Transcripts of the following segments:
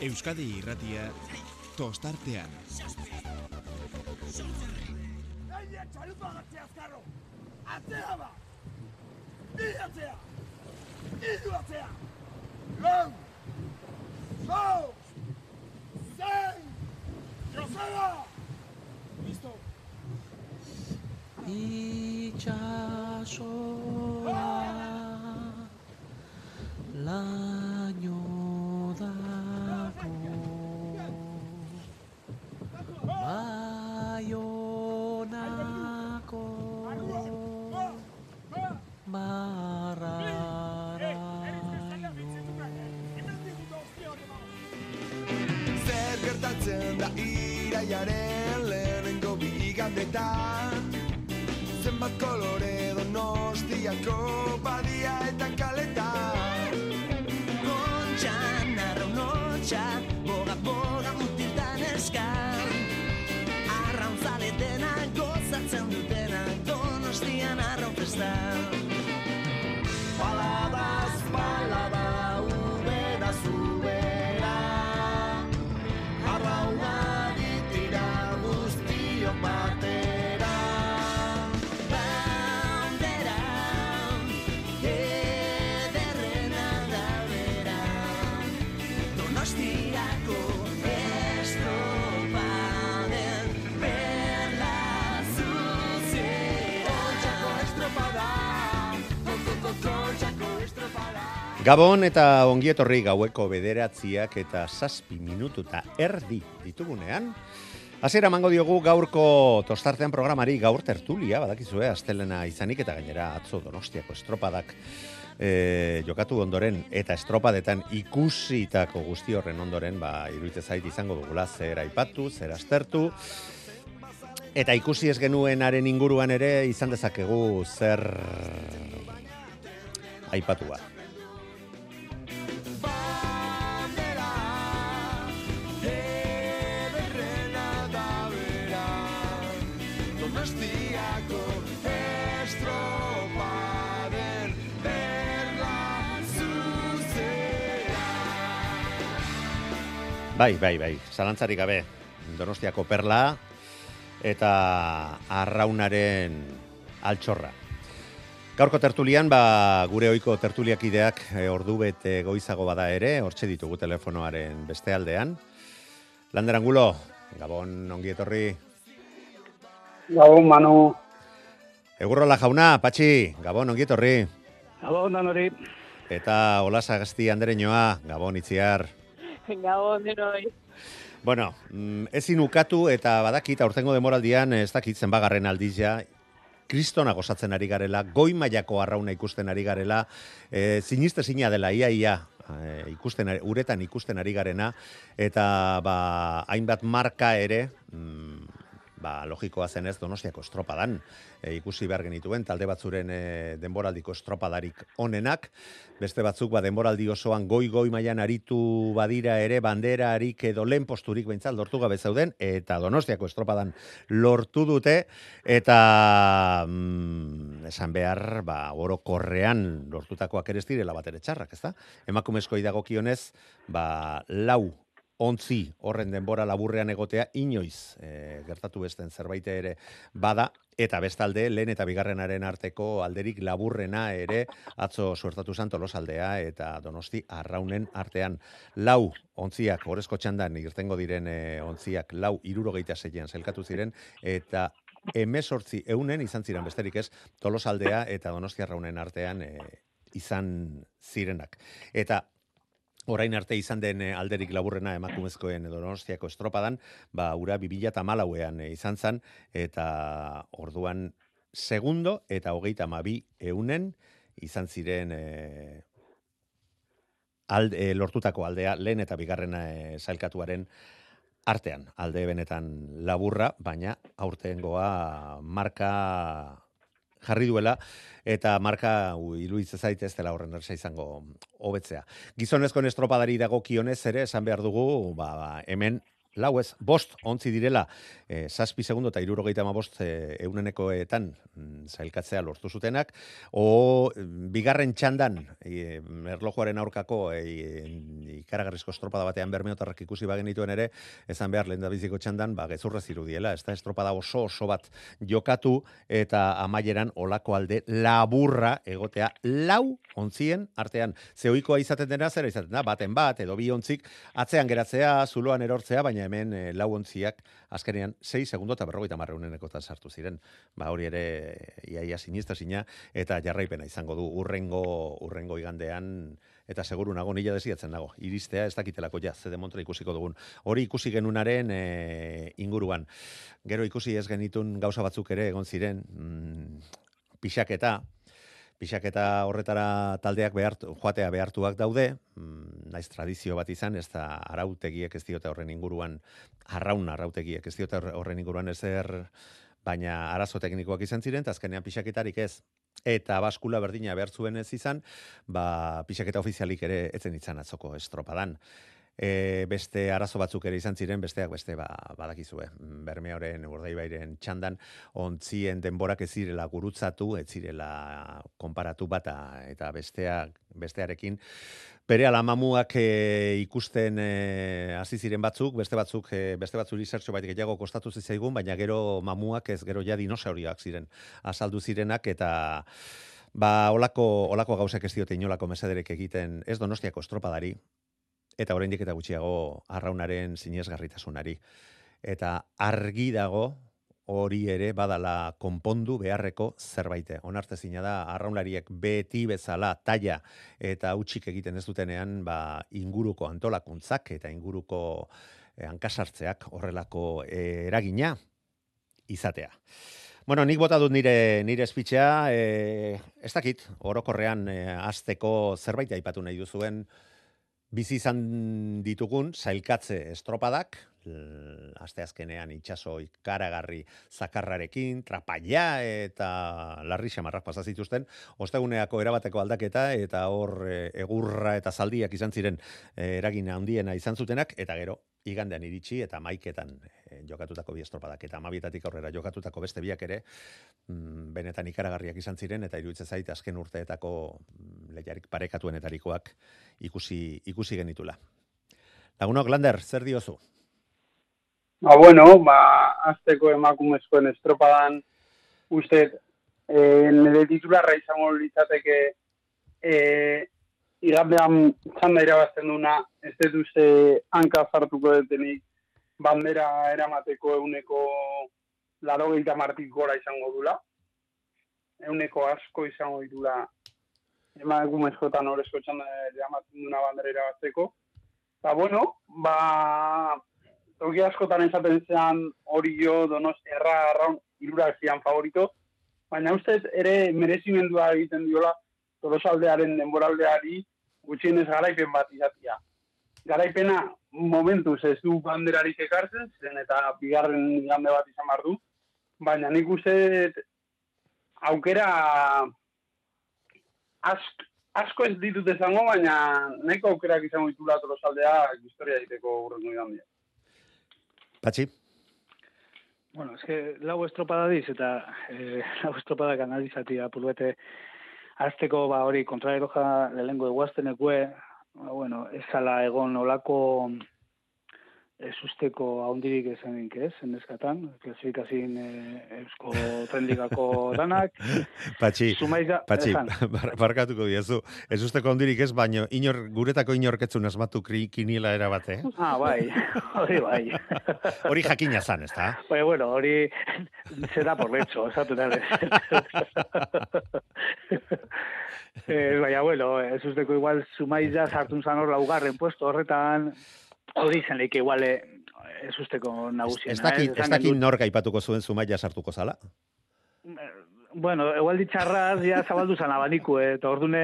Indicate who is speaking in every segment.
Speaker 1: Euskadi irratia tostartean.
Speaker 2: Aia txalupa gatzea azkarro! Atzea ba! Bi atzea! Idu atzea! Lau! Zau! Zein! Joseba! Listo!
Speaker 3: Itxasoa laino
Speaker 4: iraiaren lehenengo bigandetan Zenbat kolore donostiako badia eta kaletan.
Speaker 5: Kontxan, arraunotxa,
Speaker 6: Gabon eta ongietorri gaueko bederatziak eta zazpi minutu eta erdi ditugunean. Hasiera mango diogu gaurko tostartean programari gaur tertulia, badakizue, astelena izanik eta gainera atzo donostiako estropadak e, jokatu ondoren eta estropadetan ikusitako guzti horren ondoren, ba, iruditzen zait izango dugula zer aipatu, zer astertu, eta ikusi ez genuenaren inguruan ere izan dezakegu zer aipatua. Bai, bai, bai, zalantzarik gabe, Donostiako perla eta arraunaren altxorra. Gaurko tertulian, ba, gure oiko tertuliakideak e, ordu bete goizago bada ere, hortxe ditugu telefonoaren beste aldean. Lander Angulo, Gabon ongi etorri.
Speaker 7: Gabon, Manu.
Speaker 6: Egurrola jauna, Patxi, Gabon ongi etorri.
Speaker 7: Gabon, danori.
Speaker 6: Eta Olasa Gazti Andereñoa, Gabon itziar.
Speaker 8: Gabon, denoi.
Speaker 6: Bueno, mm, ezin ukatu eta badakit aurtengo demoraldian ez dakit zenbagarren aldiz ja kristona gozatzen ari garela, goi mailako arrauna ikusten ari garela, e, ziniste zina dela, ia, ia, e, ikusten, uretan ikusten ari garena, eta ba, hainbat marka ere, mm, ba, logikoa zenez donostiako estropadan e, ikusi behar genituen, talde batzuren e, denboraldiko estropadarik onenak, beste batzuk ba, denboraldi osoan goi-goi mailan aritu badira ere banderarik edo lehen posturik behintzat lortu gabe zeuden, eta donostiako estropadan lortu dute, eta mm, esan behar, ba, orokorrean lortutakoak ere ez direla bat ere txarrak, ezta? Emakumezko idagokionez, ba, lau ontzi horren denbora laburrean egotea inoiz e, gertatu besten zerbait ere bada eta bestalde lehen eta bigarrenaren arteko alderik laburrena ere atzo suertatu zan Tolosaldea eta Donosti arraunen artean lau ontziak orezko txandan irtengo diren e, ontziak lau irurogeita zeian zelkatu ziren eta emesortzi eunen izan ziren besterik ez Tolosaldea eta Donosti arraunen artean e, izan zirenak. Eta orain arte izan den eh, alderik laburrena emakumezkoen Donostiako estropadan, ba ura 2014ean eh, izan zen eta orduan segundo eta hogeita amabi eunen izan ziren e, alde, e, lortutako aldea lehen eta bigarrena e, zailkatuaren artean. Alde benetan laburra, baina aurtengoa marka jarri duela eta marka u, iruditzen zait ez dela horren ersa izango hobetzea. Gizonezkoen estropadari dagokionez ere esan behar dugu, ba, ba, hemen lau ez, bost ontzi direla, e, zazpi segundo eta irurogeita ma bost e, eunenekoetan mm, zailkatzea lortu zutenak, o mm, bigarren txandan, e, erlojuaren aurkako e, ikaragarrizko estropada batean bermeotarrak ikusi bagenituen ere, esan behar lehen da biziko txandan, ba, gezurra zirudiela, ez da estropada oso oso bat jokatu, eta amaieran olako alde laburra egotea lau ontzien artean. Zeoikoa izaten dena, zera izaten da, baten bat, edo bi ontzik, atzean geratzea, zuloan erortzea, baina hemen e, lau ontziak azkenean 6 segundo eta berrogeita marreuneneko sartu ziren. Ba, hori ere, iaia sinista sina, eta jarraipena izango du urrengo, urrengo igandean, eta seguru nago nila desiatzen dago. Iristea ez dakitelako ja, ze demontra ikusiko dugun. Hori ikusi genunaren e, inguruan. Gero ikusi ez genitun gauza batzuk ere egon ziren, mm, pixaketa, pixaketa horretara taldeak behartu, joatea behartuak daude, mm, naiz tradizio bat izan, ez da arautegiek ez diote horren inguruan, arraun arautegiek ez diote horren inguruan ezer, baina arazo teknikoak izan ziren, eta azkenean pixaketarik ez eta baskula berdina behar zuen ez izan, ba, pixaketa ofizialik ere etzen itzan atzoko estropadan. E, beste arazo batzuk ere izan ziren, besteak beste ba, badakizue. Bermeoren, urdaibairen txandan, ontzien denborak ez zirela gurutzatu, ez zirela konparatu bata eta besteak, bestearekin. Bere alamamuak e, ikusten e, hasi ziren batzuk, beste batzuk, e, beste batzuk izertxo baitik gehiago kostatu zitzaigun, baina gero mamuak ez gero ja dinosauriak ziren azaldu zirenak eta ba olako olako gauzak ez diote inolako mesederek egiten ez donostiako estropadari eta oraindik eta gutxiago arraunaren sinesgarritasunari eta argi dago hori ere badala konpondu beharreko zerbait. Onartezina da arraunlariek beti bezala taia eta utxik egiten ez dutenean ba, inguruko antolakuntzak eta inguruko eh, hankasartzeak horrelako eh, eragina izatea. Bueno, nik bota dut nire nire espitxea, eh, ez dakit, orokorrean eh, azteko zerbait aipatu nahi duzuen, bizi izan ditugun zailkatze estropadak, aste azkenean itxaso ikaragarri zakarrarekin, trapaia eta larri xamarrak pasa zituzten, osteguneako erabateko aldaketa eta hor e, egurra eta zaldiak izan ziren e, eragina handiena izan zutenak, eta gero, igandean iritsi eta maiketan e, jokatutako bi estropadak eta amabietatik aurrera jokatutako beste biak ere mm, benetan ikaragarriak izan ziren eta iruditzen zait azken urteetako mm, lehiarik parekatuenetarikoak ikusi, ikusi genitula. Lagunok, Lander, zer diozu?
Speaker 7: Ba, bueno, ba, azteko emakumezkoen estropadan, uste, e, nire titularra izango litzateke, e, igandean txanda irabazten duna, ez dut uste hanka zartuko detenik, bandera eramateko euneko laro gehieta martik gora izango dula. Euneko asko izango ditula emakumezkoetan horrezko txanda eramaten duna bandera irabazteko. Ba, bueno, ba, toki askotan esaten zean hori jo donosti erra arraun irurak zian favorito, baina ustez ere merezimendua egiten diola tolosaldearen denboraldeari gutxienez garaipen bat izatia. Garaipena momentu ez du banderarik ekartzen, zen eta bigarren gande bat izan du, baina nik uste aukera ask, asko ez ditut ezango, baina neko aukerak izango ditula tolosaldea historia egiteko urrengo gandia.
Speaker 6: Patxi?
Speaker 7: Bueno, es que lau estropada diz, eta eh, lau estropada kanalizatia pulbete azteko ba hori kontraeroja lehengo eguaztenekue, ba, bueno, ez egon olako ez usteko haundirik esanik ez, eneskatan, klasifikazin e, eusko trendikako danak.
Speaker 6: Patxi,
Speaker 7: Sumaiza,
Speaker 6: patxi, bar, barkatuko diazu. Ez usteko haundirik ez, baino inor, guretako inorketzun asmatu kinila erabate. Eh?
Speaker 7: Ah, bai, hori bai.
Speaker 6: Hori jakina zan, ez da?
Speaker 7: Bai, bueno, hori se da por lecho, esatu da. eh, baina, bueno, ez usteko igual sumaiza sartun zan hor laugarren puesto horretan, hori zen leike igual eh, ez usteko nagusiena.
Speaker 6: Ez dakit,
Speaker 7: eh,
Speaker 6: ez
Speaker 7: esan
Speaker 6: dakit nor gaipatuko zuen zumaia sartuko zala.
Speaker 7: Bueno, egual ditxarraz ja zabaldu zan abaniku, eh, eta ordune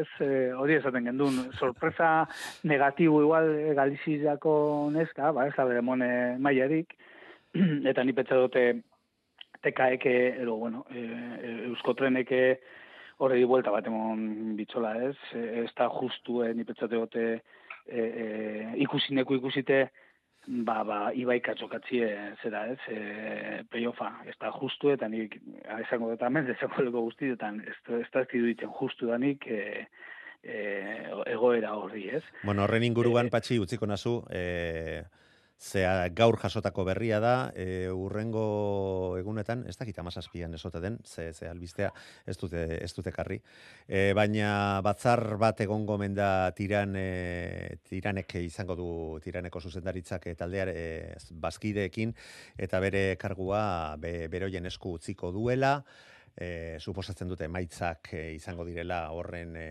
Speaker 7: ez, eh, hori esaten gendun. Sorpresa negatibo igual eh, Galiziako neska, ba, ez da bere mone maiarik, eta ni petza dute tekaeke, edo, bueno, eh, eusko treneke horredi buelta bat emon bitxola, ez? Eh, ez da justu, eh, ni petza dute eh, eh, ikusineko ikusite, ba, ba, ibai katxokatzie zera ez, e, playoffa, ez da justu, eta nik esango dut hemen, esango leko guztietan, ez, da- ez da ez justu danik, e, e,
Speaker 9: egoera horri, ez?
Speaker 6: Bueno, horren inguruan patxi utziko nazu, e, zea gaur jasotako berria da, e, urrengo egunetan, ez dakit amazazpian esote den, ze, ze albistea ez dute, ez dute karri. E, baina batzar bat egongo menda tiran, e, tiranek izango du tiraneko zuzendaritzak e, taldear e, bazkideekin, eta bere kargua be, beroien esku utziko duela, e, suposatzen dute emaitzak e, izango direla horren e,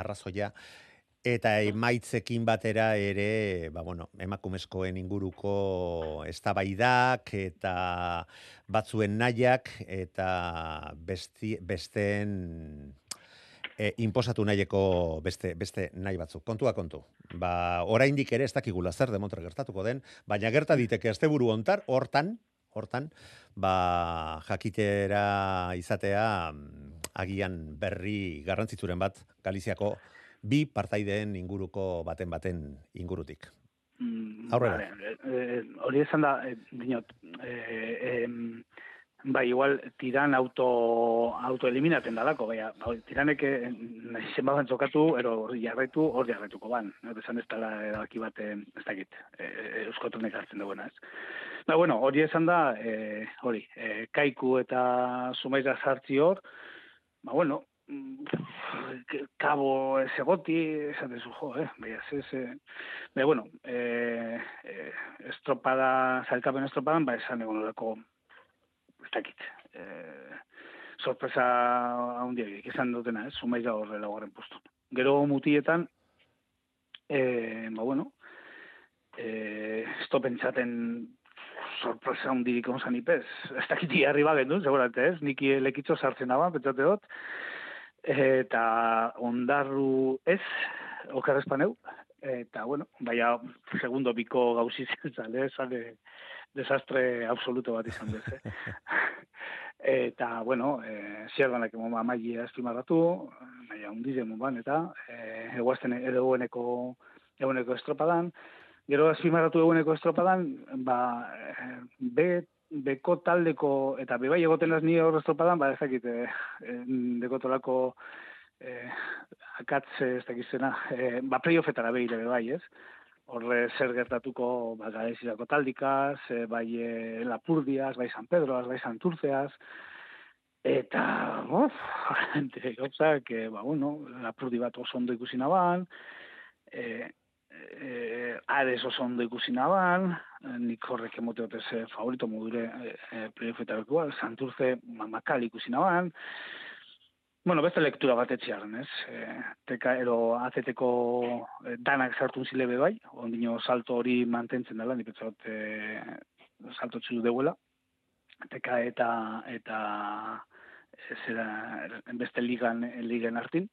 Speaker 6: arrazoia, eta emaitzekin batera ere, ba bueno, emakumezkoen inguruko eztabaidak eta batzuen nahiak eta besti, besteen e, inposatu nahieko beste, beste nahi batzuk. Kontua kontu. Ba, oraindik ere ez dakigula zer demontre gertatuko den, baina gerta diteke asteburu hontar hortan, hortan, ba, jakitera izatea mm, agian berri garrantzitzuren bat Galiziako bi partaideen inguruko baten baten ingurutik.
Speaker 9: Mm,
Speaker 6: Aurrera.
Speaker 9: vale, eh, hori esan da, eh, dinot, eh, bai, igual, tiran auto, autoeliminaten dalako, bai, tiranek eh, nahi zenbat txokatu, ero hor jarraitu, hor jarraituko ban. Esan ez dela erabaki bat, eh, ez dakit, eh, euskotunek hartzen duena, ez. Ba, bueno, hori esan da, eh, hori, eh, kaiku eta sumaira sartzi hor, ba, bueno, kabo ez egoti, esatezu, jo, eh, bai, ez, ez, eh, Be, bueno, eh, eh, estropada, zailkapen estropadan, ba, esan egon horako, ez dakit, eh, sorpresa handiagik, esan dutena, ez, sumaira horre laugarren postu. Gero mutietan, eh, ba, bueno, eh, ez to pentsaten sorpresa hundirik onzan ipez. Ez dakit jarri bagen du, segurate ez, niki lekitzo sartzen daba, pentsate dut, eta ondarru ez, okarrezpaneu, eta bueno, baina segundo biko gauzi zale, sale desastre absoluto bat izan dez, eh? eta, bueno, eh, zierdanak emo amaia estimarratu, baina undide ban, eta eh, eguazten edo eguneko estropadan, gero azpimarratu eguneko estropadan, ba, eh, be, beko taldeko, eta bebai egoten az ni hor estropadan, ba, ezakite, eh, dekotolako eh, akatze ez dakizena, eh, ba, playoffetara behire bebai, ez? Horre zer gertatuko, ba, garezirako taldikaz, eh, bai eh, Lapurdiaz, bai San Pedroaz, bai Santurceaz, eta, uf, gente, gauzak, eh, ba, bueno, Lapurdi bat oso ondo ikusi naban, eh, eh, Ares oso ondo ikusi naban, eh, nik horrek emoteot ez eh, favorito modure eh, eh, playoffetarekoa, Santurce mamakal ikusi naban, Bueno, beste lektura bat etxearen, ez? E, teka, ero azeteko e, danak sartu zile be bai, ondino salto hori mantentzen dela, nik betzot e, salto txu deuela. Teka eta eta e, zera, beste ligan, ligan hartin.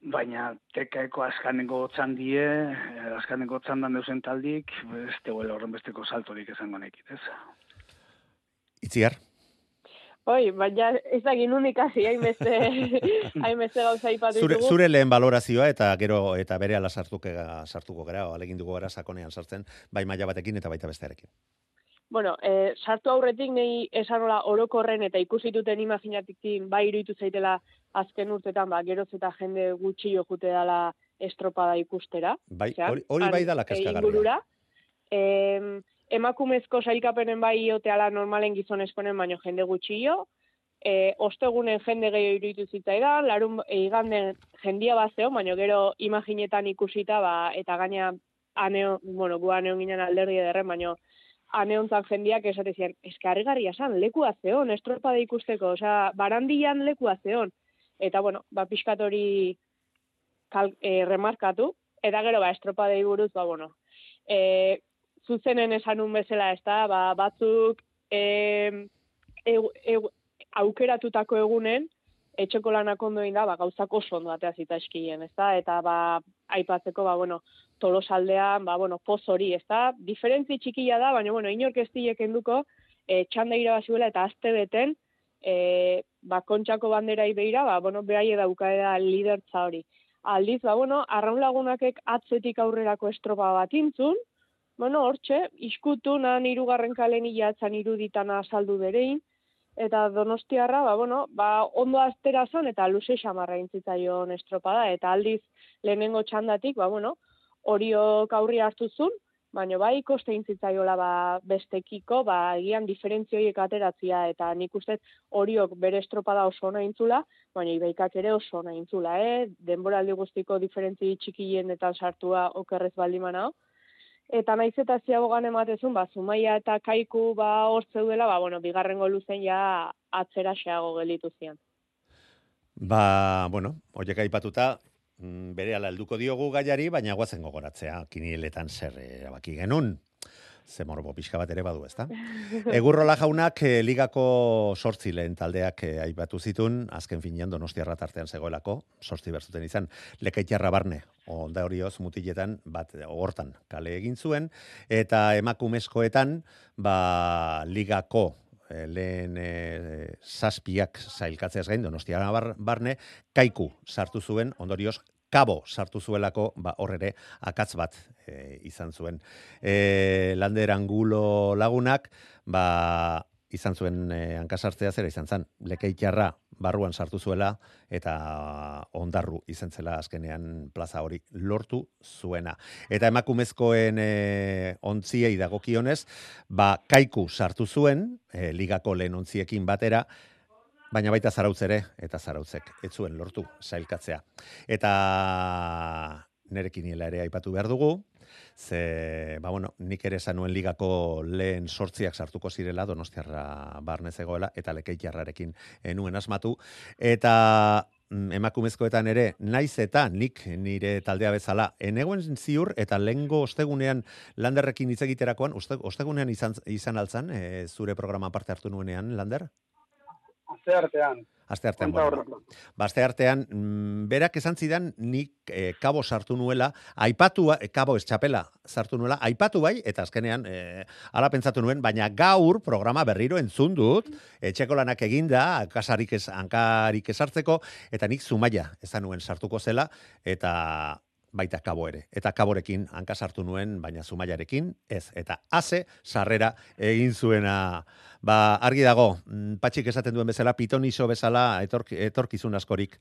Speaker 9: Baina tekaeko askanengo txandie, e, askanengo txandan deusen taldik, ez deuela horren besteko saltorik esango nekit, ez?
Speaker 6: Itziar,
Speaker 8: Oi, baina ez da ginun ikasi, hainbeste, hainbeste gauza ipatu
Speaker 6: zure,
Speaker 8: ditugu.
Speaker 6: zure lehen balorazioa eta gero eta bere ala sartuke, sartuko gara, o, alegin dugu gara sakonean sartzen, bai maila batekin eta baita bestearekin.
Speaker 8: Bueno, eh, sartu aurretik nei esan hola orokorren eta ikusituten imaginatikin bai iruditu zaitela azken urtetan, ba, geroz eta jende gutxi jokute dela estropada ikustera.
Speaker 6: Bai, hori, bai dala
Speaker 8: eh,
Speaker 6: kezkagarria.
Speaker 8: ingurura. Em, emakumezko sailkapenen bai ioteala normalen gizonezkonen baino jende gutxio. E, ostegunen jende gehiago iruditu zitzaidan, larun e, iganden jendia bazeo, baino gero imaginetan ikusita, ba, eta gaina aneo, bueno, gu aneon ginen alderdi ederren, baino aneontzan jendiak esate zian, eske harrigarria san, lekua zeon, estropada ikusteko, osea, barandian lekua zeon. Eta, bueno, ba, pixkat hori e, remarkatu, eta gero, ba, estropadei buruz, ba, bueno, e, zuzenen esanun bezala, ez da, ba, batzuk e, e, e, aukeratutako egunen, etxeko lanak ondo egin da, ba, gauzak oso ondo atea zita eskien, ez da, eta ba, aipatzeko, ba, bueno, tolosaldean, ba, bueno, poz hori, ez da, diferentzi txikia da, baina, bueno, inork ez enduko, e, txanda irabaziuela eta azte beten, e, ba, kontxako banderai beira, ba, bueno, behai daukaeda lidertza hori. Aldiz, ba, bueno, arraun lagunakek atzetik aurrerako estropa bat intzun, bueno, hortxe, iskutu nan irugarren kalen ilatzan iruditan azaldu berein, eta donostiarra, ba, bueno, ba, ondo aztera zon, eta luze xamarra intzitzaion estropada, eta aldiz lehenengo txandatik, ba, bueno, horiok aurri hartu zun, baina bai koste intzitzaiola ba, bestekiko, ba, egian diferentzioiek ateratzia, eta nik uste horiok bere estropada oso ona intzula, baina ibaikak ere oso ona intzula, eh? denboraldi guztiko diferentzi txikienetan sartua okerrez baldimana, Eta naiz eta ziagogan ematezun, ba, Zumaia eta Kaiku ba, hor zeudela, ba, bueno, bigarrengo luzen ja atzera xeago gelitu zian.
Speaker 6: Ba, bueno, horiek aipatuta, bere ala helduko diogu gaiari, baina guazen gogoratzea, kinieletan zer erabaki genun. Ze morbo pixka bat ere badu, ezta? Egurrola jaunak eh, ligako sortzi lehen taldeak eh, aipatu zitun, azken finean donostiarra tartean zegoelako, sortzi berzuten izan, lekaitiarra barne, onda horioz mutiletan, bat hortan kale egin zuen, eta emakumezkoetan, ba, ligako eh, lehen eh, zazpiak zailkatzeaz gain, donostiarra bar, barne, kaiku sartu zuen, ondorioz, kabo sartu zuelako, ba, hor ere, akatz bat e, izan zuen. E, lander angulo lagunak, ba, izan zuen e, hankasartzea zera izan zen, lekeitxarra barruan sartu zuela, eta ondarru izan zela azkenean plaza hori lortu zuena. Eta emakumezkoen e, ontziei dagokionez, ba, kaiku sartu zuen, e, ligako lehen ontziekin batera, baina baita zarautz ere, eta zarautzek, ez zuen lortu sailkatzea. Eta nerekin ere aipatu behar dugu, ze, ba bueno, nik ere zanuen ligako lehen sortziak sartuko zirela, donostiarra barnez egoela, eta lekeitiarrarekin enuen asmatu, eta mm, emakumezkoetan ere, naiz eta nik nire taldea bezala, eneguen ziur eta lengo ostegunean landerrekin hitz egiterakoan, oste, ostegunean izan, izan altzan, e, zure programa parte hartu nuenean, lander?
Speaker 7: Aste artean.
Speaker 6: Aste artean, bueno. Ba, aste artean, mm, berak esan zidan nik eh, kabo sartu nuela, aipatu, eh, kabo ez txapela sartu nuela, aipatu bai, eta azkenean, eh, ala pentsatu nuen, baina gaur programa berriro entzun dut, etxeko lanak eginda, hankasarik ez, hankarik esartzeko, eta nik zumaia ezan nuen sartuko zela, eta baita kabo ere. Eta kaborekin hanka sartu nuen, baina zumaiarekin ez. Eta ase sarrera egin zuena. Ba, argi dago, mm, patxik esaten duen bezala, pitoniso bezala etork, etorkizun askorik.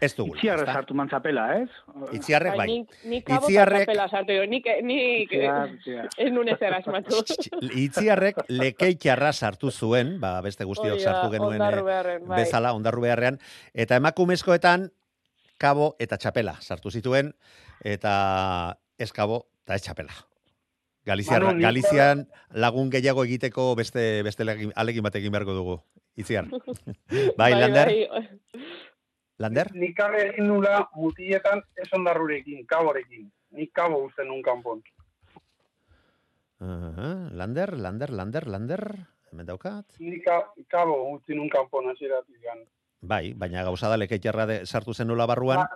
Speaker 6: Ez dugula.
Speaker 9: Itziarra
Speaker 6: ezta?
Speaker 9: sartu mantzapela, ez?
Speaker 6: Itziarrek bai.
Speaker 8: Nik, nik kabo
Speaker 6: Itziarrek-
Speaker 8: Itziarrek... sartu jo, nik, nik ez nun ezer asmatu.
Speaker 6: Itziarrek lekeitxarra sartu zuen, ba, beste guztiok sartu genuen
Speaker 8: ondarru
Speaker 6: eh,
Speaker 8: beharren, bai.
Speaker 6: bezala, ondarru beharrean. Eta emakumezkoetan, kabo eta txapela sartu zituen, eta ez kabo eta ez txapela. Galiziar,
Speaker 7: Manu,
Speaker 6: Galizian lagun gehiago egiteko beste, beste alegin, alegin bat egin beharko dugu. Itziar. bai, Lander?
Speaker 8: Bai,
Speaker 6: Lander?
Speaker 7: Nik kabe egin nula mutiletan ez ondarrurekin, kaborekin. Nik kabo uste nun kanpon.
Speaker 6: Uh, Lander, Lander, Lander, Lander. Hemen daukat.
Speaker 7: Nik ka- kabo utzi nun kanpon hasieratik gan.
Speaker 6: Bai, baina gauza da de, sartu zenula barruan.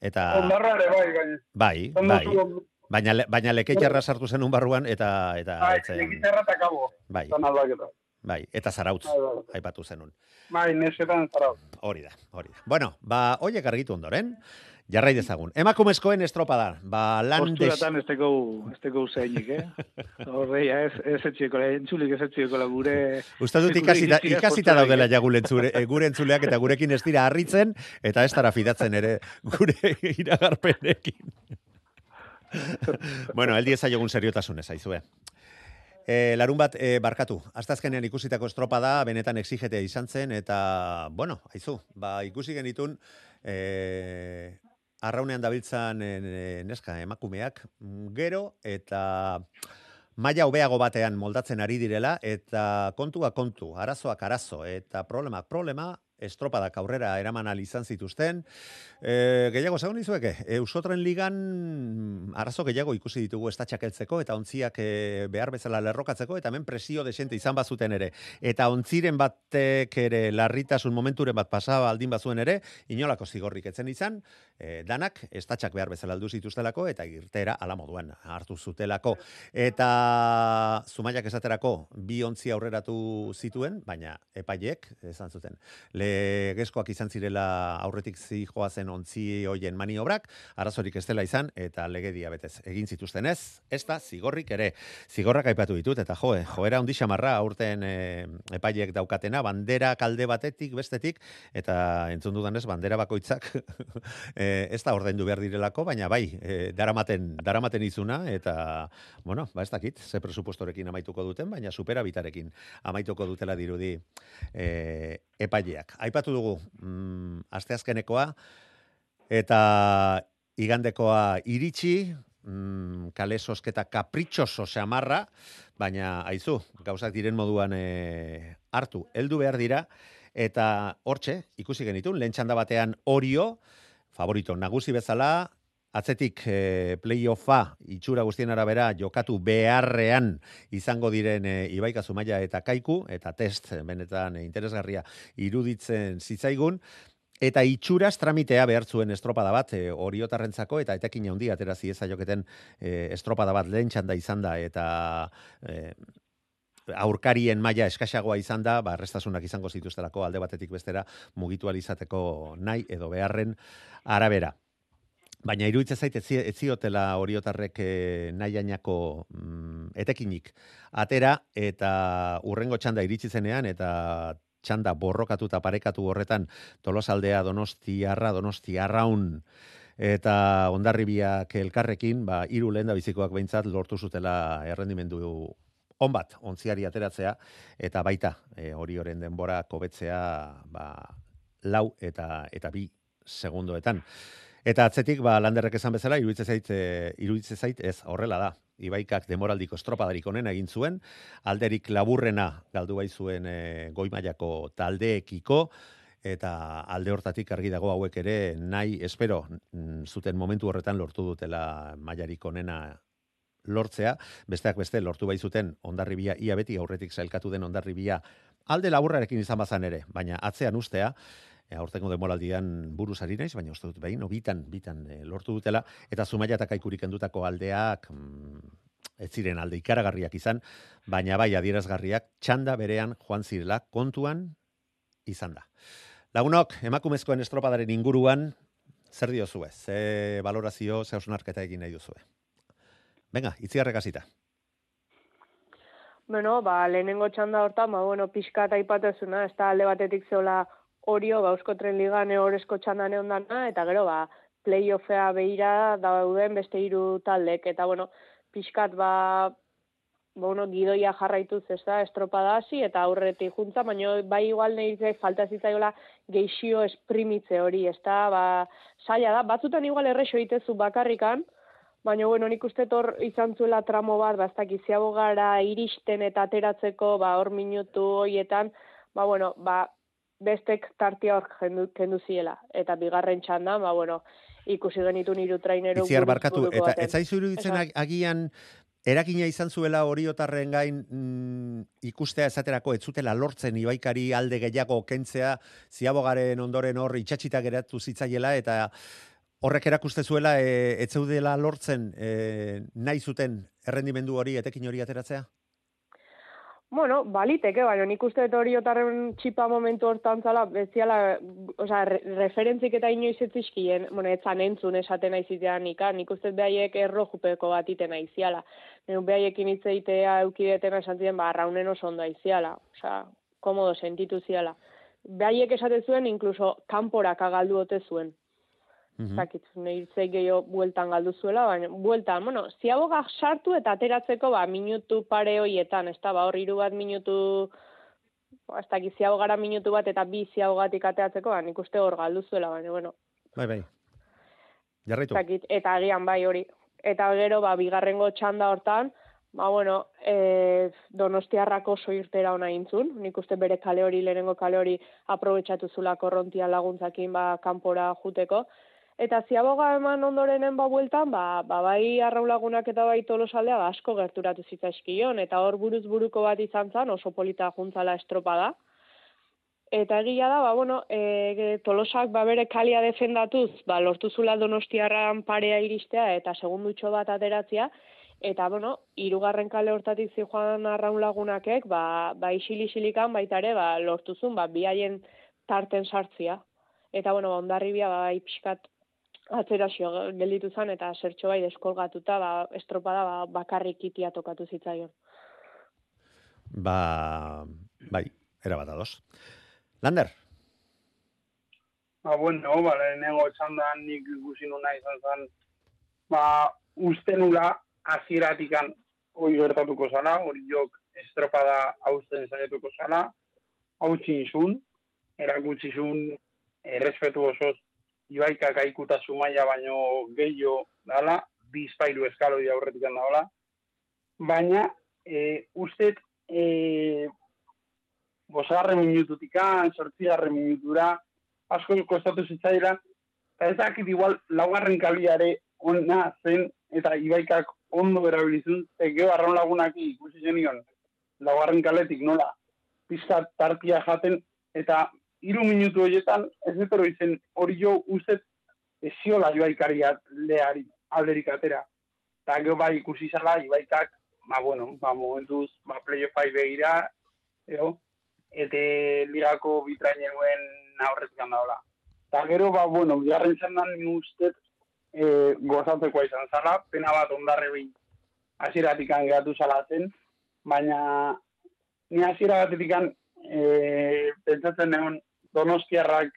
Speaker 6: Eta...
Speaker 7: Ondarra ere bai.
Speaker 6: Bai,
Speaker 7: Esan
Speaker 6: bai.
Speaker 7: duzu,
Speaker 6: Baina, le- baina lekeitxarra sartu zenun barruan eta eta
Speaker 7: Bai,
Speaker 6: ez zen-
Speaker 7: lekizerra eta kabo.
Speaker 6: bai, bai, eta zarautz
Speaker 7: Bai, bai.
Speaker 6: aipatu zenun.
Speaker 7: Bai, nesetan zara.
Speaker 6: Hori da, hori da. Bueno, ba, hoiek argitu ondoren, jarrai dezagun. Emakumezkoen estropada, ba, lan des...
Speaker 9: Posturatan ez teko, ez teko zeinik, eh? Horreia, ez, ez etxieko, entzulik ez etxieko gure... Gure
Speaker 6: ikasita, ikasita daudela
Speaker 9: eh?
Speaker 6: ja gure, eh, gure entzuleak eta gurekin ez dira harritzen eta ez dara fidatzen ere gure iragarpenekin. bueno, eldi ezaiogun seriotasunez, aizue. E, larun bat, e, barkatu, aztazkenean ikusitako estropada, benetan exigetea izan zen, eta, bueno, aizu, ba, ikusi genitun, e, arraunean dabiltzan e, neska emakumeak, mm, gero, eta maila hobeago batean moldatzen ari direla, eta kontua kontu, arazoak arazo, eta problemak problema, estropadak aurrera eraman izan zituzten. E, gehiago zagun izueke, Eusotren ligan arazo gehiago ikusi ditugu estatxak heltzeko eta ontziak e, behar bezala lerrokatzeko eta hemen presio desente izan bazuten ere. Eta ontziren batek ere larritasun momenturen bat pasaba aldin bazuen ere, inolako zigorrik etzen izan, e, danak estatxak behar bezala aldu zituztelako eta irtera ala moduan hartu zutelako. Eta zumaiak esaterako bi ontzi aurreratu zituen, baina epaiek esan zuten. legezkoak izan zirela aurretik zijoazen ontzi hoien maniobrak, arazorik ez dela izan, eta legedia betez egin zituzten ez, ez da, zigorrik ere, zigorrak aipatu ditut, eta jo, eh, joera hundi xamarra aurten e, epaiek daukatena, bandera kalde batetik, bestetik, eta entzun dudanez, bandera bakoitzak e, ez da ordaindu behar direlako, baina bai, e, daramaten, daramaten izuna, eta, bueno, ba ez dakit, ze presupuestorekin amaituko duten, baina superabitarekin amaituko dutela dirudi e, epaileak. Aipatu dugu, mm, asteazkenekoa, eta igandekoa iritsi, mm, kale sosketa kapritxoso seamarra, baina aizu, gauzak diren moduan e, hartu, heldu behar dira, eta hortxe, ikusi genitun, lehen txanda batean orio, favorito. Nagusi bezala, atzetik e, playoffa itxura guztien arabera jokatu beharrean izango diren e, Ibaika Zumaia eta Kaiku, eta test benetan interesgarria iruditzen zitzaigun, Eta itxuraz tramitea behar zuen estropada bat e, oriotarrentzako eta etekin handi atera zieza joketen e, estropada bat lehen txanda izan da eta e, aurkarien maila eskaxagoa izan da, ba, restasunak izango zituztelako alde batetik bestera mugitualizateko nahi edo beharren arabera. Baina iruditzen zait ez ziotela oriotarrek e, nahiainako mm, etekinik atera eta urrengo txanda iritsi zenean eta txanda borrokatuta parekatu horretan tolosaldea donostiarra, donostiarraun eta ondarribiak elkarrekin, ba, iru lehen da bizikoak behintzat lortu zutela errendimendu on bat, ontziari ateratzea, eta baita, e, hori horren denbora kobetzea, ba, lau eta eta bi segundoetan. Eta atzetik, ba, landerrek esan bezala, iruditzen zait, e, iruditzen zait, ez, horrela da. Ibaikak demoraldiko estropadarik onena egin zuen, alderik laburrena galdu bai zuen e, goimaiako taldeekiko, eta alde hortatik argi dago hauek ere nahi espero mm, zuten momentu horretan lortu dutela mailarik onena lortzea, besteak beste lortu bai zuten ondarribia ia beti aurretik zailkatu den ondarribia alde laburrarekin izan bazan ere, baina atzean ustea, aurtengo demoraldian buruz ari naiz, baina uste dut behin, no, bitan, bitan e, lortu dutela, eta zumaia eta kaikurik endutako aldeak, mm, ez ziren alde ikaragarriak izan, baina bai adierazgarriak txanda berean joan zirela kontuan izan da. Lagunok, emakumezkoen estropadaren inguruan, zer diozue, ze valorazio, ze hausnarketa egin nahi duzue. Venga, itziarrek hasita.
Speaker 8: Bueno, ba, lehenengo txanda horta, ba, bueno, pixka eta ipatezuna, ez da alde batetik zeola Orio ba Eusko Tren Ligan orezko txandan ondana eta gero ba playoffea beira dauden beste hiru taldek eta bueno, pixkat ba ba bueno, gidoia jarraituz, ez da, estropada hasi eta aurretik juntza, baina bai igual nahi falta zitzaiola geixio esprimitze hori, ez da, ba, saia da, batzutan igual errexo itezu bakarrikan, baina bueno, nik uste tor izan zuela tramo bat, ba, ez da, gara iristen eta ateratzeko, ba, hor minutu hoietan, ba, bueno, ba, bestek tartia hor kendu ziela. Eta bigarren txanda, ba, bueno, ikusi genitu niru traineru.
Speaker 6: Itziar barkatu, eta ez zaizu iruditzen agian Erakina izan zuela oriotarren gain mm, ikustea esaterako ez zutela lortzen ibaikari alde gehiago kentzea, ziabogaren ondoren hor itxatxita geratu zitzaiela, eta horrek erakuste zuela e, ez zeudela lortzen e, nahi zuten errendimendu hori, etekin hori ateratzea?
Speaker 8: Bueno, baliteke, baina nik uste hori otarren txipa momentu hortan zala, beziala, oza, re, referentzik eta inoiz etzizkien, bueno, etzan entzun esaten aizitea nika, nik uste behaiek erro jupeko bat iten aiziala. Neu behaiekin hitz eitea eukidetena esan ziren, ba, raunen oso ondo aiziala, oza, komodo sentitu ziala. Behaiek esaten zuen, inkluso, kanporak agaldu ote zuen. -hmm. Zakit, nahi zei gehiago bueltan galdu zuela, baina bueltan, bueno, ziaboga sartu eta ateratzeko, ba, minutu pare hoietan, ez da, ba, hor iru bat minutu, ba, ez dakit, ziabogara minutu bat eta bi ziabogatik ateratzeko, ba, nik uste hor galdu zuela, baina, bueno.
Speaker 6: Bai, bai. Jarraitu.
Speaker 8: Zakit, eta agian bai hori. Eta gero, ba, bigarrengo txanda hortan, ba, bueno, e, donostiarrako soirtera ona intzun, nik uste bere kale hori, lehenengo kale hori, aprobetsatu zula korrontia laguntzakin, ba, kanpora juteko, Eta ziaboga eman ondorenen ba bueltan, ba, ba bai arraulagunak eta bai tolosaldea ba, asko gerturatu zitzaizkion, eta hor buruz buruko bat izan zen, oso polita juntzala estropada. Eta egia da, ba, bueno, e, tolosak ba, bere kalia defendatuz, ba, lortu zula donostiarran parea iristea eta segundutxo bat ateratzia, eta, bueno, irugarren kale hortatik zi joan arraun lagunakek, ba, ba isili-isilikan baita ere, ba, lortu zun, ba, biaien tarten sartzia. Eta, bueno, ba, ondarribia, ba, bai, pixkat atzera gelditu zen, eta zertxo bai deskolgatuta, ba, estropada ba, bakarrik itia tokatu zitzaion.
Speaker 6: Ba, bai, era bat ados. Lander,
Speaker 7: Ba, bueno, ba, lehenengo esan da nik ikusi nuna izan zen, ba, uste nula azieratikan hori gertatuko zala, hori jok estropada hausten zaituko zala, hau txinzun, erakutsi zun, errespetu osoz, ibaikak aikuta sumaia baino gehiago dala, bizpailu eskaloi aurretik daola, baina e, ustet e, bosgarren minututikan, sortzigarren minutura, asko kostatu zitzaila, eta ez dakit igual laugarren kaliare ona zen, eta ibaikak ondo erabilizun, egeo arraun lagunak ikusi zenion, laugarren kaletik nola, pizka tartia jaten, eta hiru minutu horietan, ez dut izen hori jo ustez eziola ibaikari leari alderik atera. Eta gero bai ikusi zala, ibaikak, ba bueno, ba momentuz, ba playoffai begira, eo, eta ligako bitrainenuen aurretik daula. Eta gero, ba, bueno, bigarren txandan ni ustez e, gozatzeko izan zala, pena bat ondarre behin hasieratik geratu zala zen, baina ni hasiera batetik e, pentsatzen egon donostiarrak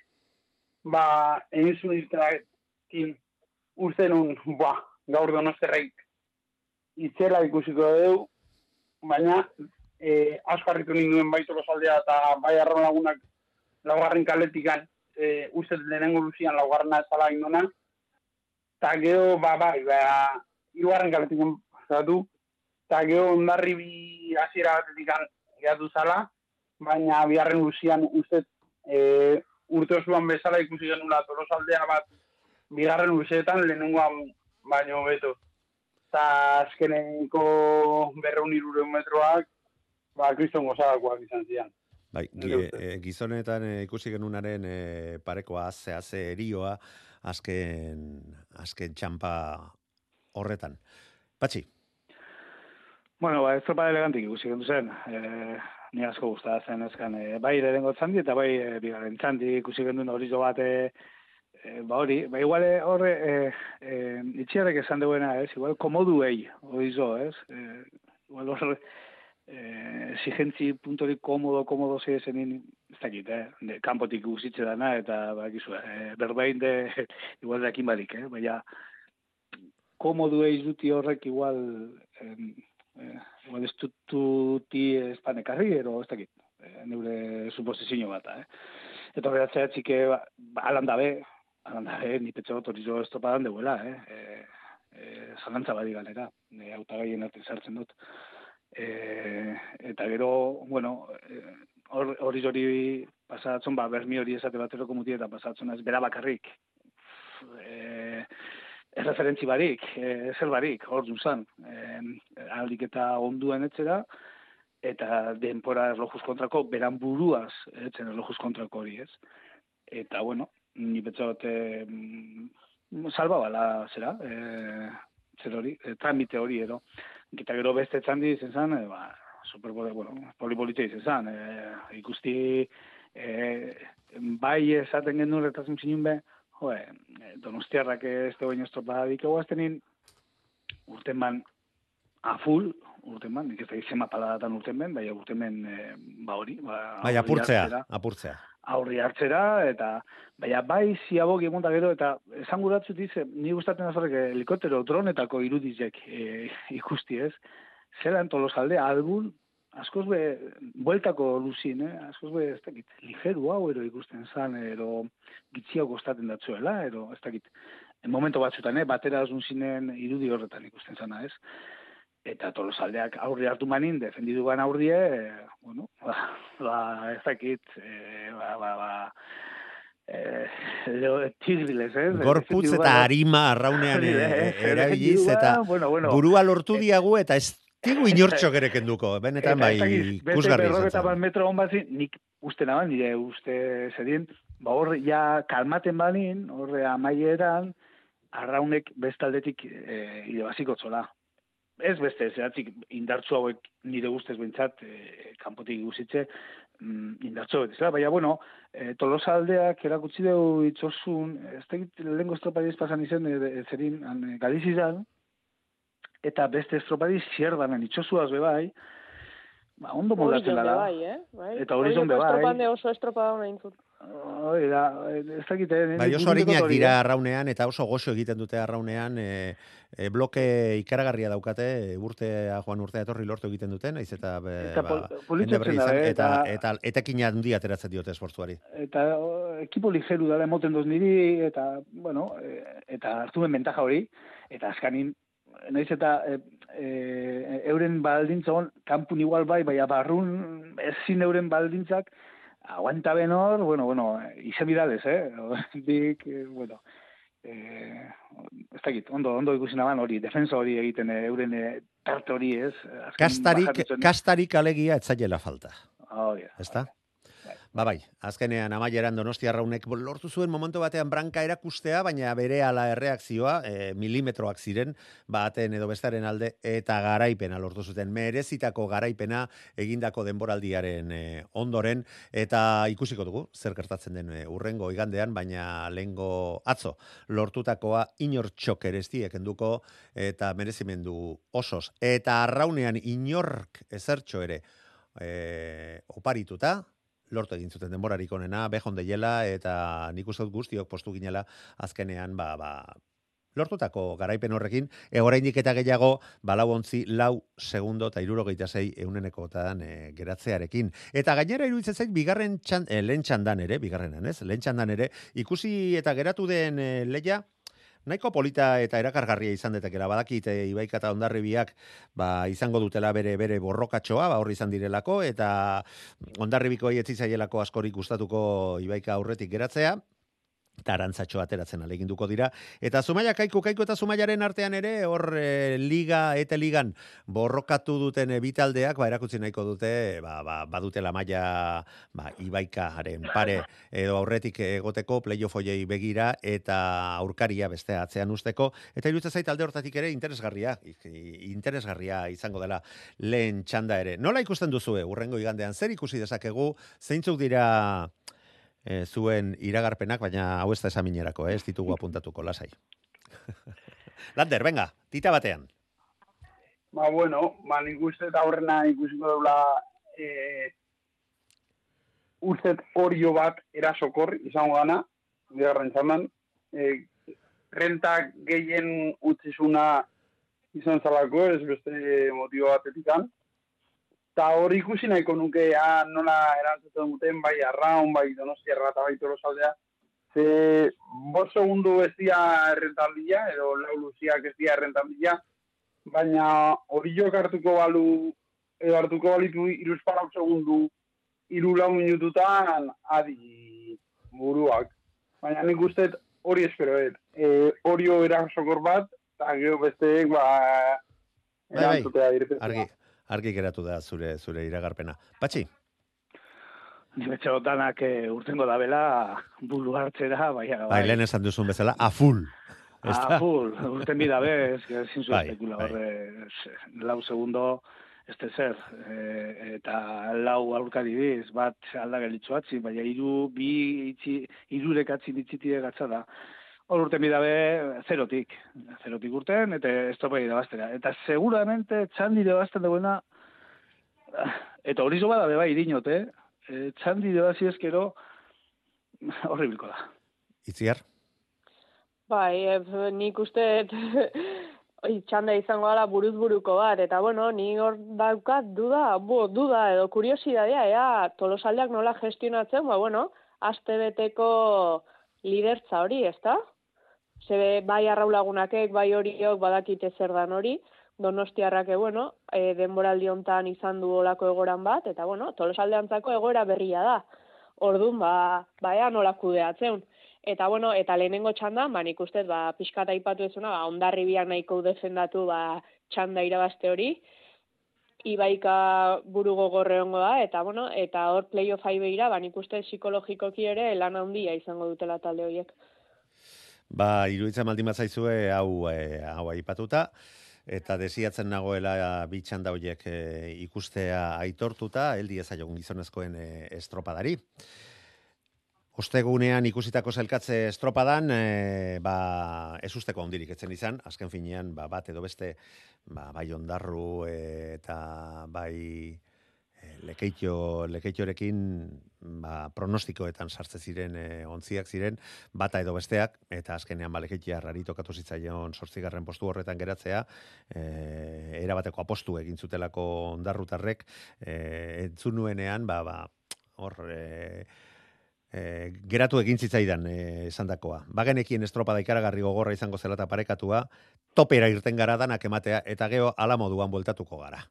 Speaker 7: ba, egin zuen izterakin uste nun, ba, gaur donostiarrak itzela ikusiko dugu, baina e, asko harritu ninduen baitoko saldea eta bai arro lagunak laugarren kaletikan e, uste lehenengo luzian laugarrena ezala indona, eta gero, ba, bai, ba, irugarren kaletikan pasatu, eta gero ondarri bi hasiera batetik geratu zala, baina biharren luzian uste e, urte osoan bezala ikusi genula tolosaldea bat bigarren luzeetan lehenengoan baino beto. Eta azkeneko berreun irureun metroak, ba, kriston gozadakoak izan zian.
Speaker 6: Bai, e, gizonetan e, ikusi genunaren e, parekoa ze haze erioa azken azken txampa horretan. Patxi.
Speaker 9: Bueno, ba, estropa elegantik ikusi gendu zen. E, ni asko gustatzen ezkan e, bai lehenengo txandi eta bai e, bigarren txandi ikusi gendu hori jo bat e, ba hori, ba igual horre e, e, itxiarek esan duena, ez? Igual komoduei hori zo, ez? E, igual horre eh, exigentzi puntorik komodo, komodo ze zenin, ez dakit, eh, de, kanpotik guzitze dana, eta bakizu, eh, berbain de, igual dakin badik, eh, baina, komodu eiz duti horrek igual, eh, eh, igual ez dututi espanekarri, ero ez dakit, eh, neure suposizio bat, eh. Eta horretzea txike, ba, ba, alan dabe, alan dabe, ni petxo torizo estropadan deuela, eh, eh, eh, zalantza badi galera, eh, autagaien arte sartzen dut e, eta gero, bueno, hori hori pasatzen, ba, bermi hori esate bateroko muti eta pasatzen ez bera bakarrik. E, referentzi barik, e, zer barik, hor duzan, e, aldik eta onduen etxera, eta denpora erlojuz kontrako, beran buruaz, etzen erlojuz kontrako hori ez. Eta, bueno, ni betzot, e, salba bala, zera, e, zer hori, e, tramite hori, edo. Eta gero beste txandi izan zen, e, ba, super, bueno, polipolite izan zen. E, ikusti, e, bai esaten genuen retazun zinun be, jo, e, donostiarrak ez da baino estropa dikau aztenin, urten ban, a full, urten ban, nik ez da izema paladatan urten ben, bai urten ben, e, ba hori. Ba,
Speaker 6: bai, apurtzea, apurtzea.
Speaker 9: Aurri hartzera, eta baina bai ziabok egon da gero, eta esan guratzu dize, ni gustatzen azorek helikotero dronetako irudizek e, ikusti ez, zelan tolosalde, algun, askoz be, bueltako luzin, eh? askoz be, ez dakit, ligeru hau ero ikusten zan, ero gitziago gostaten datzuela, ero ez dakit, en momento batzutan, eh? batera azun zinen irudi horretan ikusten zana, ez? eta tolosaldeak aurri hartu manin, defendidu ban aurrie, e, bueno, ba, ba, ez dakit, e, ba, ba, ba, eh, tigriles, eh?
Speaker 6: Gorputz eta harima arraunean eh, erabiliz, eta bueno, bueno, burua lortu diagu, eta ez tigu inortxok ere kenduko, benetan bai kusgarri
Speaker 9: izan. Eta bat metro hon bazi, nik uste naban, nire uste zedien, ba horre, ja kalmaten banin, horre amaieran, arraunek bestaldetik e, ide basiko txola ez beste, zehatzik indartzu hauek nire guztez bentsat, e, kanpotik guzitze, mm, indartxo bet, zela, baina, bueno, e, Tolosa aldeak erakutsi dugu itxosun, ez da lehenko estropadiz pasan izen, e, e, zerin, an, galizizan, eta beste estropadiz zierdanen itxosuaz bebai, ba, ondo moldatzen
Speaker 8: Hori
Speaker 9: da.
Speaker 8: bai, eh? Bai.
Speaker 9: Eta hori jonde bai.
Speaker 8: Estropan de oso estropa da nahi
Speaker 9: Hori da, ez dakit, eh,
Speaker 6: Bai, oso harinak dira
Speaker 9: eh.
Speaker 6: arraunean eta oso goxo egiten dute arraunean e, e, bloke ikaragarria daukate urtea joan urtea etorri lortu egiten duten naiz eta be,
Speaker 9: Eta
Speaker 6: ba, berri
Speaker 9: da,
Speaker 6: izan,
Speaker 9: eh,
Speaker 6: eta
Speaker 9: eta-
Speaker 6: eta etekin handia ateratzen diote esportzuari.
Speaker 9: eta o, ekipo ligeru dela emoten doz niri, eta, bueno, e, eta hartu ben bentaja hori, eta azkanin, naiz eta e, e, euren baldintza on, kanpun igual bai, baina barrun ezin euren baldintzak, aguanta ben hor, bueno, bueno, izen bidales, eh? Dik, eh, bueno, eh, ez dakit, ondo, ondo ikusi naban hori, defensa hori egiten eh, euren eh, tarte hori, ez?
Speaker 6: Kastarik, kastarik alegia etzaiela falta.
Speaker 9: Hori da.
Speaker 6: Ba bai, azkenean amaieran Donostia Raunek lortu zuen momentu batean branka erakustea, baina bere ala erreakzioa, e, milimetroak ziren, baten edo bestaren alde, eta garaipena lortu zuten. Merezitako garaipena egindako denboraldiaren e, ondoren, eta ikusiko dugu, zer gertatzen den e, urrengo igandean, baina lehengo atzo lortutakoa inor txokereztiek enduko, eta merezimendu osoz. Eta arraunean inork ezertxo ere, e, oparituta, lortu egin zuten denborarik onena, bejon deiela, eta nik uste guztiok postu ginela azkenean, ba, ba, lortutako garaipen horrekin, e, oraindik eta gehiago, balau ontzi, lau segundo eta irurogeita zei eunenekotan e, geratzearekin. Eta gainera iruditzen zait, bigarren txan, e, lehen txandan ere, bigarrenan ez, lehen txandan ere, ikusi eta geratu den e, leia, nahiko polita eta erakargarria izan detekela badakit e, Ibaika eta Hondarribiak ba izango dutela bere bere borrokatxoa ba hor izan direlako eta Hondarribikoei ez zitzaielako askorik gustatuko Ibaika aurretik geratzea eta arantzatxo ateratzen aleginduko dira. Eta Zumaia Kaiku, Kaiku eta Zumaiaren artean ere, hor e, liga, ete ligan, borrokatu duten e, bitaldeak, ba, erakutsi nahiko dute, ba, ba, badutela maila ba, Ibaikaren pare, edo aurretik egoteko, playoffoiei begira, eta aurkaria beste atzean usteko, eta iruditzen zait alde hortatik ere interesgarria, interesgarria izango dela lehen txanda ere. Nola ikusten duzue, urrengo igandean, zer ikusi dezakegu, zeintzuk dira e, zuen iragarpenak, baina hau ez da esaminerako, eh? ez ditugu apuntatuko, lasai. Lander, venga, tita batean.
Speaker 7: Ba, bueno, ba, nik uste eta horrena ikusiko deula e, ustet orio bat erasokor izango gana, bigarren txandan, e, rentak gehien utzizuna izan zalako, ez beste motibo batetikan. Ta hori ikusi nahiko nuke a, nola erantzuten duten, bai arraun, bai donostiarra eta bai tolosaldea, ze bos segundu ez dira errentaldia, edo lau luziak ez dira errentaldia, baina hori jok hartuko balu, edo hartuko balitu iruzpalau segundu, iru lau minututan adi buruak. Baina nik uste hori espero, et. E, hori erasokor bat, eta gero besteek, ba,
Speaker 6: Bai, bai,
Speaker 7: erantzutea dirpetzea.
Speaker 6: Argi, geratu da zure zure iragarpena. Patxi,
Speaker 9: Betxe danak e, urtengo dabela buru hartzera, baina
Speaker 6: bai, lehen esan duzun bezala, a full. Ezta?
Speaker 9: full, urten bida bez, ezin zuen
Speaker 6: Bai,
Speaker 9: espekula
Speaker 6: bai.
Speaker 9: horre, lau segundo, ez zer, e, eta lau aurkari biz, bat aldagelitzu atzi, baina iru, bi, itzi, irurek atzi ditzitide gatza da. Hor urten bidabe, zerotik, zerotik urten, eta estropai irabaztera. Eta seguramente txandi irabazten dagoena, ah, eta hori zo bada beba irinot, eh? E, txandi irabazi ezkero, horribilko da.
Speaker 6: Itziar?
Speaker 8: Bai, e, nik uste oi, txanda izango dela buruz buruko bat, eta bueno, ni hor daukat duda, bo, duda edo kuriosidadea, ea, tolosaldeak nola gestionatzen, ba, bueno, aste beteko lidertza hori, ezta? Zebe, bai arraulagunakek, bai horiok badakite zer dan hori, donostiarrak, e, bueno, e, denboraldi hontan izan du olako egoran bat, eta bueno, tolosaldeantzako egoera berria da. Ordun ba, ba ea nola kudeatzen. Eta bueno, eta lehenengo txandan, ba nik uste ba pixkat aipatu ezuna, ba Hondarribiak nahiko defendatu ba txanda irabazte hori. Ibaika buru gogorre hongo da eta bueno, eta hor playoff begira, ba nik uste psikologikoki ere lan handia izango dutela talde horiek.
Speaker 6: Ba, iruditzen maldin zaizue hau, e, hau aipatuta. eta desiatzen nagoela bi txanda horiek e, ikustea aitortuta, heldi ezaiogun gizonezkoen e, estropadari. Ostegunean ikusitako zelkatze estropadan, e, ba, ez usteko ondirik etzen izan, azken finean, ba, bat edo beste, ba, bai ondarru e, eta bai e, lekeitio, lekeitiorekin ba, pronostikoetan sartze ziren e, ontziak ziren, bata edo besteak, eta azkenean ba, lekeitia rari tokatu zitzaion sortzigarren postu horretan geratzea, e, erabateko apostu egin zutelako ondarrutarrek, e, entzun nuenean, ba, ba, hor, e, e, geratu egin zitzaidan e, esandakoa. Bagenekien estropada ikaragarri gogorra izango zela eta parekatua, topera irten gara danak ematea, eta geho ala moduan bueltatuko gara.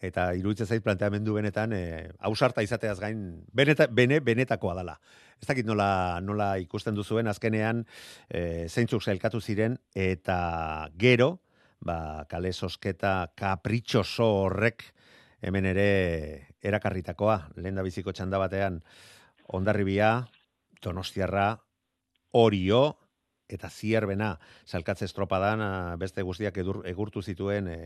Speaker 6: Eta iruditzen zait planteamendu benetan, e, ausarta izateaz gain, beneta, bene, benetakoa dala. Ez dakit nola, nola ikusten duzuen, azkenean e, zeintzuk zailkatu ziren, eta gero, ba, kale sosketa kapritxoso horrek, hemen ere erakarritakoa, lehen da biziko txanda batean, ondarribia, donostiarra, orio, eta zierbena, salkatze estropadan ah, beste guztiak edur, egurtu zituen e,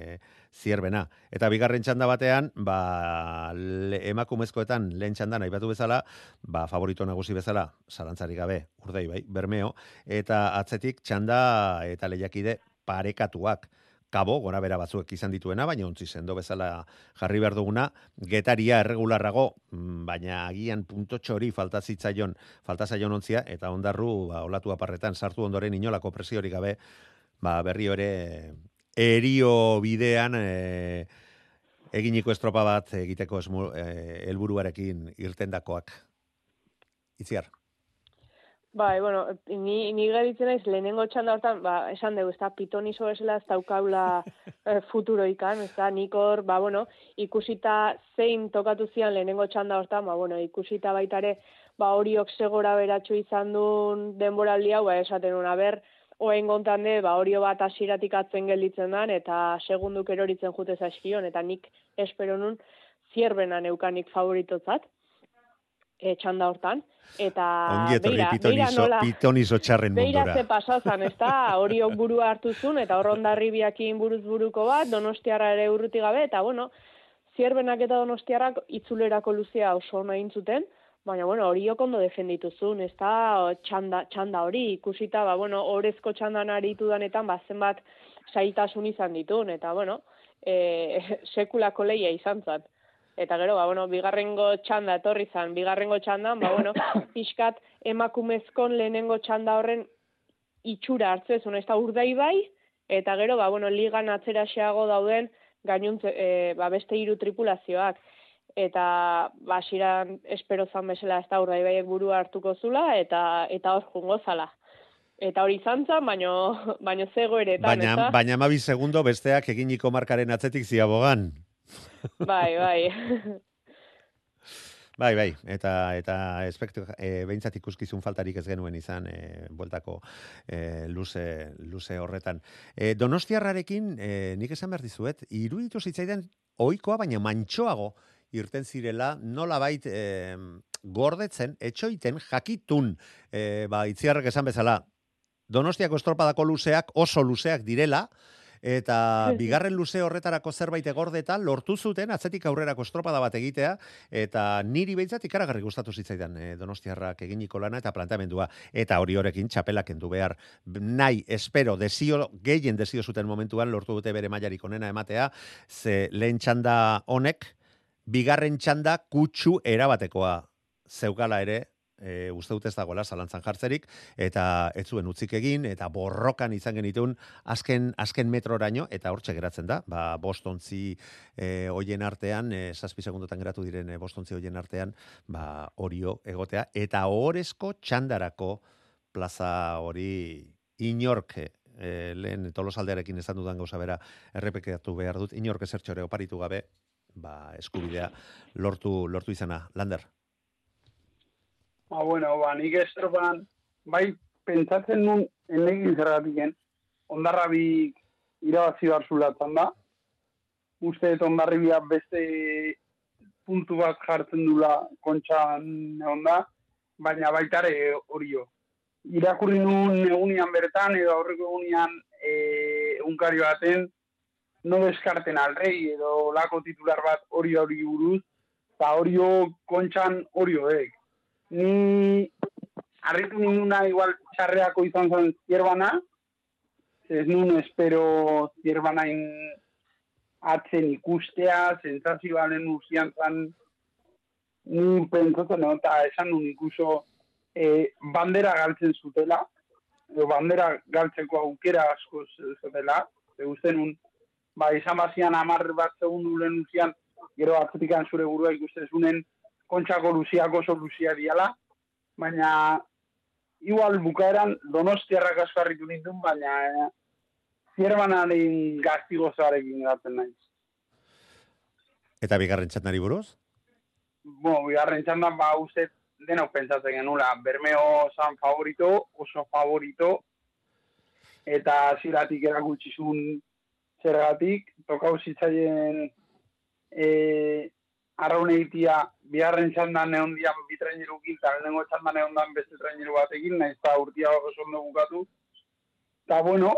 Speaker 6: zierbena. Eta bigarren txanda batean, ba, le, emakumezkoetan lehen txandan aipatu bezala, ba, favorito nagusi bezala, zalantzari gabe, urdei bai, bermeo, eta atzetik txanda eta lehiakide parekatuak kabo, gora bera batzuek izan dituena, baina ontzi sendo bezala jarri behar duguna, getaria erregularrago, mm, baina agian punto txori falta zitzaion, falta zaion ontzia, eta ondarru, ba, olatu aparretan, sartu ondoren inolako presiori gabe, ba, berri ere, erio bidean, e, eginiko estropa bat egiteko esmu, e, helburuarekin irtendakoak. Itziar.
Speaker 8: Bai, bueno, ni, ni garitzen naiz lehenengo txanda hortan, ba, esan dugu, ez da, pitonizo esela ez daukaula eh, futuro ikan, ez da, nik hor, ba, bueno, ikusita zein tokatu zian lehenengo txanda hortan, ba, bueno, ikusita baitare, ba, horiok segora beratxu izan duen denboraldi hau, ba, esaten una ber, oen gontan de, ba, horio bat asiratik atzen gelditzen dan, eta segunduk eroritzen jute zaizkion, eta nik espero nun, zierbena neukanik favoritotzat, e, txanda hortan. Eta
Speaker 6: Ongi etorri
Speaker 8: beira, beira
Speaker 6: pitonizo, pitonizo txarren
Speaker 8: beira
Speaker 6: mundura.
Speaker 8: ze pasazan, ez da, horiok burua hartu zuen, eta horrondarri biakin buruz buruko bat, donostiarra ere urruti gabe, eta bueno, zierbenak eta donostiarrak itzulerako luzea oso nahi zuten, baina bueno, horiok ondo defendituzun, ez da, txanda, txanda hori, ikusita, ba, bueno, orezko txandan aritu danetan, ba, zenbat saitasun izan ditun, eta bueno, e, sekulako leia izan zan. Eta gero, ba, bueno, bigarrengo txanda etorri zan, bigarrengo txandan, ba, bueno, pixkat emakumezkon lehenengo txanda horren itxura hartzezun, ez da urdai bai, eta gero, ba, bueno, ligan atzeraxeago dauden gainuntze, e, ba, beste hiru tripulazioak. Eta, ba, siran espero zan bezala ez da urdai burua hartuko zula, eta eta hor jungo zala. Eta hori izan zan, baino, baino zego eretan,
Speaker 6: Baina,
Speaker 8: ezta?
Speaker 6: baina amabi segundo besteak eginiko markaren atzetik ziabogan.
Speaker 8: Bai, bai.
Speaker 6: Bai, bai, eta eta espektu, e, behintzat ikuskizun faltarik ez genuen izan e, bueltako e, luze, luze horretan. E, donostiarrarekin, e, nik esan behar dizuet, iruditu zitzaidan oikoa, baina mantxoago irten zirela, nola bait e, gordetzen, etxoiten, jakitun, e, ba, itziarrek esan bezala, Donostiako estropadako luzeak oso luzeak direla, eta bigarren luze horretarako zerbait egordeta lortu zuten atzetik aurrerako estropada bat egitea eta niri behintzat ikaragarri gustatu zitzaidan e, Donostiarrak eginiko lana eta planteamendua. Eta hori horekin txapelak kendu behar. Nahi espero desio gehien desio zuten momentuan lortu dute bere mailarik onena ematea. Ze lehen txanda honek bigarren txanda kutsu erabatekoa zeukala ere e, uste dut ez dagoela zalantzan jartzerik, eta ez zuen utzik egin, eta borrokan izan genitun azken, azken metroraino, eta hortxe geratzen da, ba, bostontzi e, hoien artean, e, zazpi segundotan geratu diren e, bostontzi hoien artean, ba, orio egotea, eta horrezko txandarako plaza hori inork e, lehen tolosaldearekin esan dudan gauza bera errepekatu behar dut, inork ezertxore oparitu gabe, ba, eskubidea lortu, lortu izana. Lander?
Speaker 7: Ba, bueno, ba, nik estropan, bai, pentsatzen nun, enegin zergatiken, ondarrabik irabazi behar zulatzen da. Uste dut ondarribia beste puntu bat jartzen dula kontxan egon da, baina baitare horio. Irakurri nun egunian bertan, edo aurreko egunian e, unkari baten, no deskarten alrei edo lako titular bat hori hori buruz, eta hori kontxan hori hoek. Ni harritu ninguna igual txarreako izan zen zierbana, ez nun espero zierbanain atzen ikustea, sensazioaren usian zan, ni pentsatzen, eta esan nun ikuso e, bandera galtzen zutela, edo bandera galtzeko aukera asko zutela, e, uste nun, ba, izan bazian amar bat segundu lehen usian, gero atzetikan zure burua ikusten zunen, kontxako luziako oso luzia diala, baina igual bukaeran donostiarrak asko harritu nindun, baina eh, zierbanaren gaztigozarekin gaten naiz.
Speaker 6: Eta bigarren txatnari buruz?
Speaker 7: Bueno, bigarren txandan ba uste denok pentsatzen genula, Bermeo zan favorito, oso favorito, eta ziratik erakutsi zergatik, tokau zitzaien e, arraun egitia biharren txandan neon dian bitraineru eta lehenengo txandan neon dan beste traineru batekin, nahiz eta urtia oso ondo bukatu. Eta bueno,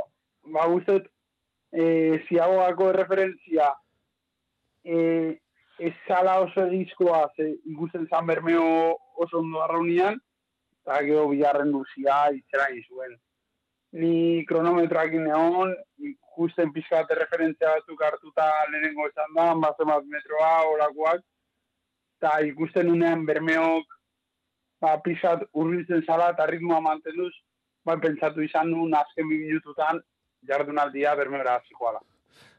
Speaker 7: ba guztet, e, ziagoako referentzia e, ez zala oso egizkoa, ze ikusten zan bermeo oso ondo arraunian, eta gero biharren duzia itzera izuen. Ni kronometroak neon, ikusten pixka referentzia batzuk hartuta lehenengo esan da, bat metroa, olakoak, eta ikusten unean bermeok ba, pixat urbiltzen zala eta ritmoa mantenduz, ba, pentsatu izan nuen azken bi minututan jardunaldia bermeora zikoala.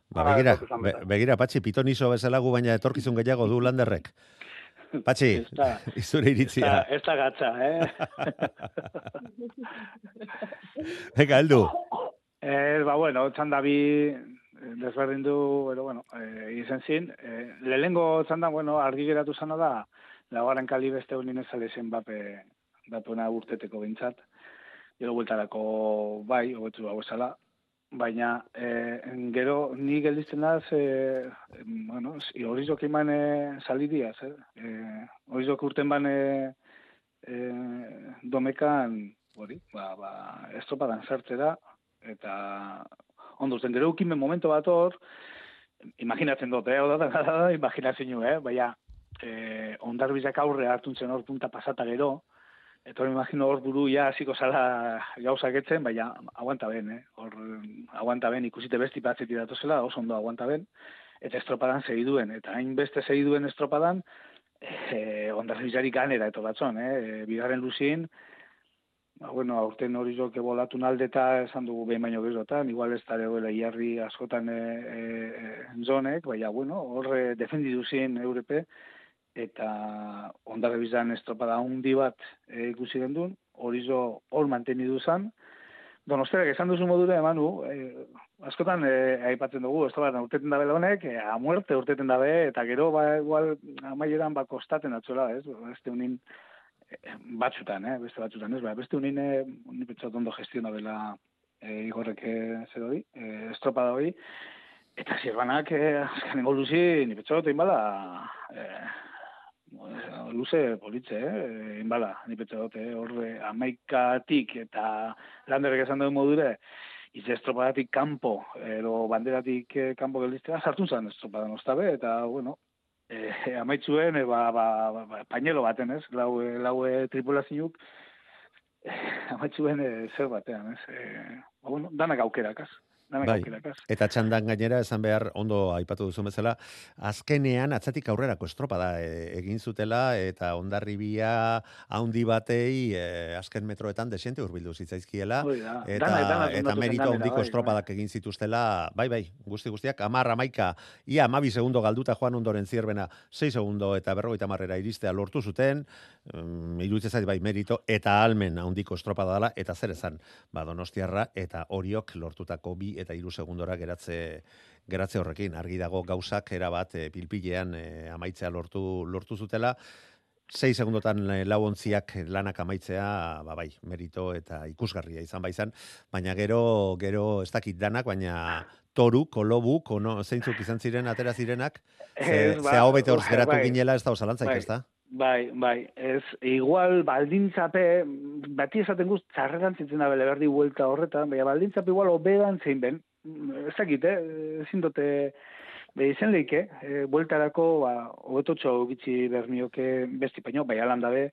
Speaker 6: Ba, begira, be, begira, Patxi, pitonizo bezala gu baina etorkizun gehiago du landerrek. Patxi, izure iritzia.
Speaker 9: Ez da gatza, eh?
Speaker 6: Eka, heldu.
Speaker 9: Eh, ba, bueno, txanda bi desberdin du, pero, bueno, eh, izen zin. Eh, lehengo txanda, bueno, argi geratu zana da, laugarren kali beste unien ezale zen bape datuena urteteko bintzat. Gero bultarako bai, hobetu hau esala, baina eh, gero ni gelditzen da ze bueno hori jo kiman eh, salidia eh eh hori urten ban eh, eh domekan hori ba ba estropadan sartzera eta ondo zen gero ukimen momento bat hor imaginatzen dut eh da imaginatzen eh baina eh ondarbizak aurre hartuntzen hor punta pasata gero Eta hori imagino hor buru ja hasiko zala gauzak etzen, baina aguanta ben, eh? Hor aguanta ben ikusite besti batzeti datozela, oso ondo aguanta ben. Eta estropadan segi duen, eta hain beste segi duen estropadan, eh, ondaz bizari ganera eto batzon, eh? E, bigarren luzin, ba, bueno, aurten hori jo kebolatu naldeta esan dugu behin baino gezotan, igual ez dara goela iarri askotan e, e, zonek, baina, bueno, hor defendi duzien Europe, eta ondare bizan estropada hundi bat e, ikusi gendun, hori zo hor manteni duzan, Donostiak esan duzu modura emanu, e, askotan e, aipatzen dugu, ez da urteten dabe honek, e, a muerte urteten dabe, eta gero ba, igual amaieran ba kostaten atzola, ez? Beste unin batzutan, eh? beste batzutan, ez? Ba, beste unin, e, unin pentsat ondo gestiona dela e, igorrek zer hori, e, estropada hori, eta zirbanak, e, azkan ingoluzi, ni pentsat, bala, e, luze politze, eh? Inbala, ni petxe dute, eh? horre amaikatik eta landerrek esan duen modure, ize estropadatik kanpo, ero banderatik eh, kanpo geldiztea, sartu zen estropadan ostabe, eta, bueno, eh, amaitzuen, eh, ba, ba, ba, ba, pañelo baten, ez? Lau, lau tripulazinuk, eh, amaitzuen eh, zer batean, ez? Eh, ba, bueno, danak aukerak,
Speaker 6: Bai, eta txandan gainera esan behar ondo aipatu duzu bezala, azkenean atzatik aurrerako estropada e, egin zutela eta ondarribia haundi batei e, azken metroetan desente urbildu zitzaizkiela. Eta, dana, dana, eta merito handiko bai, estropadak bai. egin zituztela, bai, bai, guzti guztiak, amarra maika, ia amabi segundo galduta joan ondoren zierbena, 6 segundo eta berrogeita marrera iristea lortu zuten, um, iruditzen zait bai merito, eta almen handiko estropada dela, eta zer esan, ba, donostiarra, eta horiok lortutako bi eta hiru segundora geratze geratze horrekin. Argi dago gauzak era bat e, pilpilean e, amaitzea lortu lortu zutela. 6 segundotan e, lau ontziak lanak amaitzea ba bai merito eta ikusgarria izan bai izan. Baina gero gero ez dakit danak baina toru kolobu kono zeintzuk izan ziren atera zirenak ze ba, hobete hor geratu bai, ginela ez da osalantzaik bai. ez da
Speaker 9: Bai, bai, ez, igual baldintzape, bati esaten guz, txarretan zitzen da bele berdi huelta horretan, baina baldintzape igual obedan zein ben, ez dakit, eh, ezin dute, be izen leike, eh, bueltarako, ba, hobetotxo bitxi bermioke besti paino, bai alan dabe,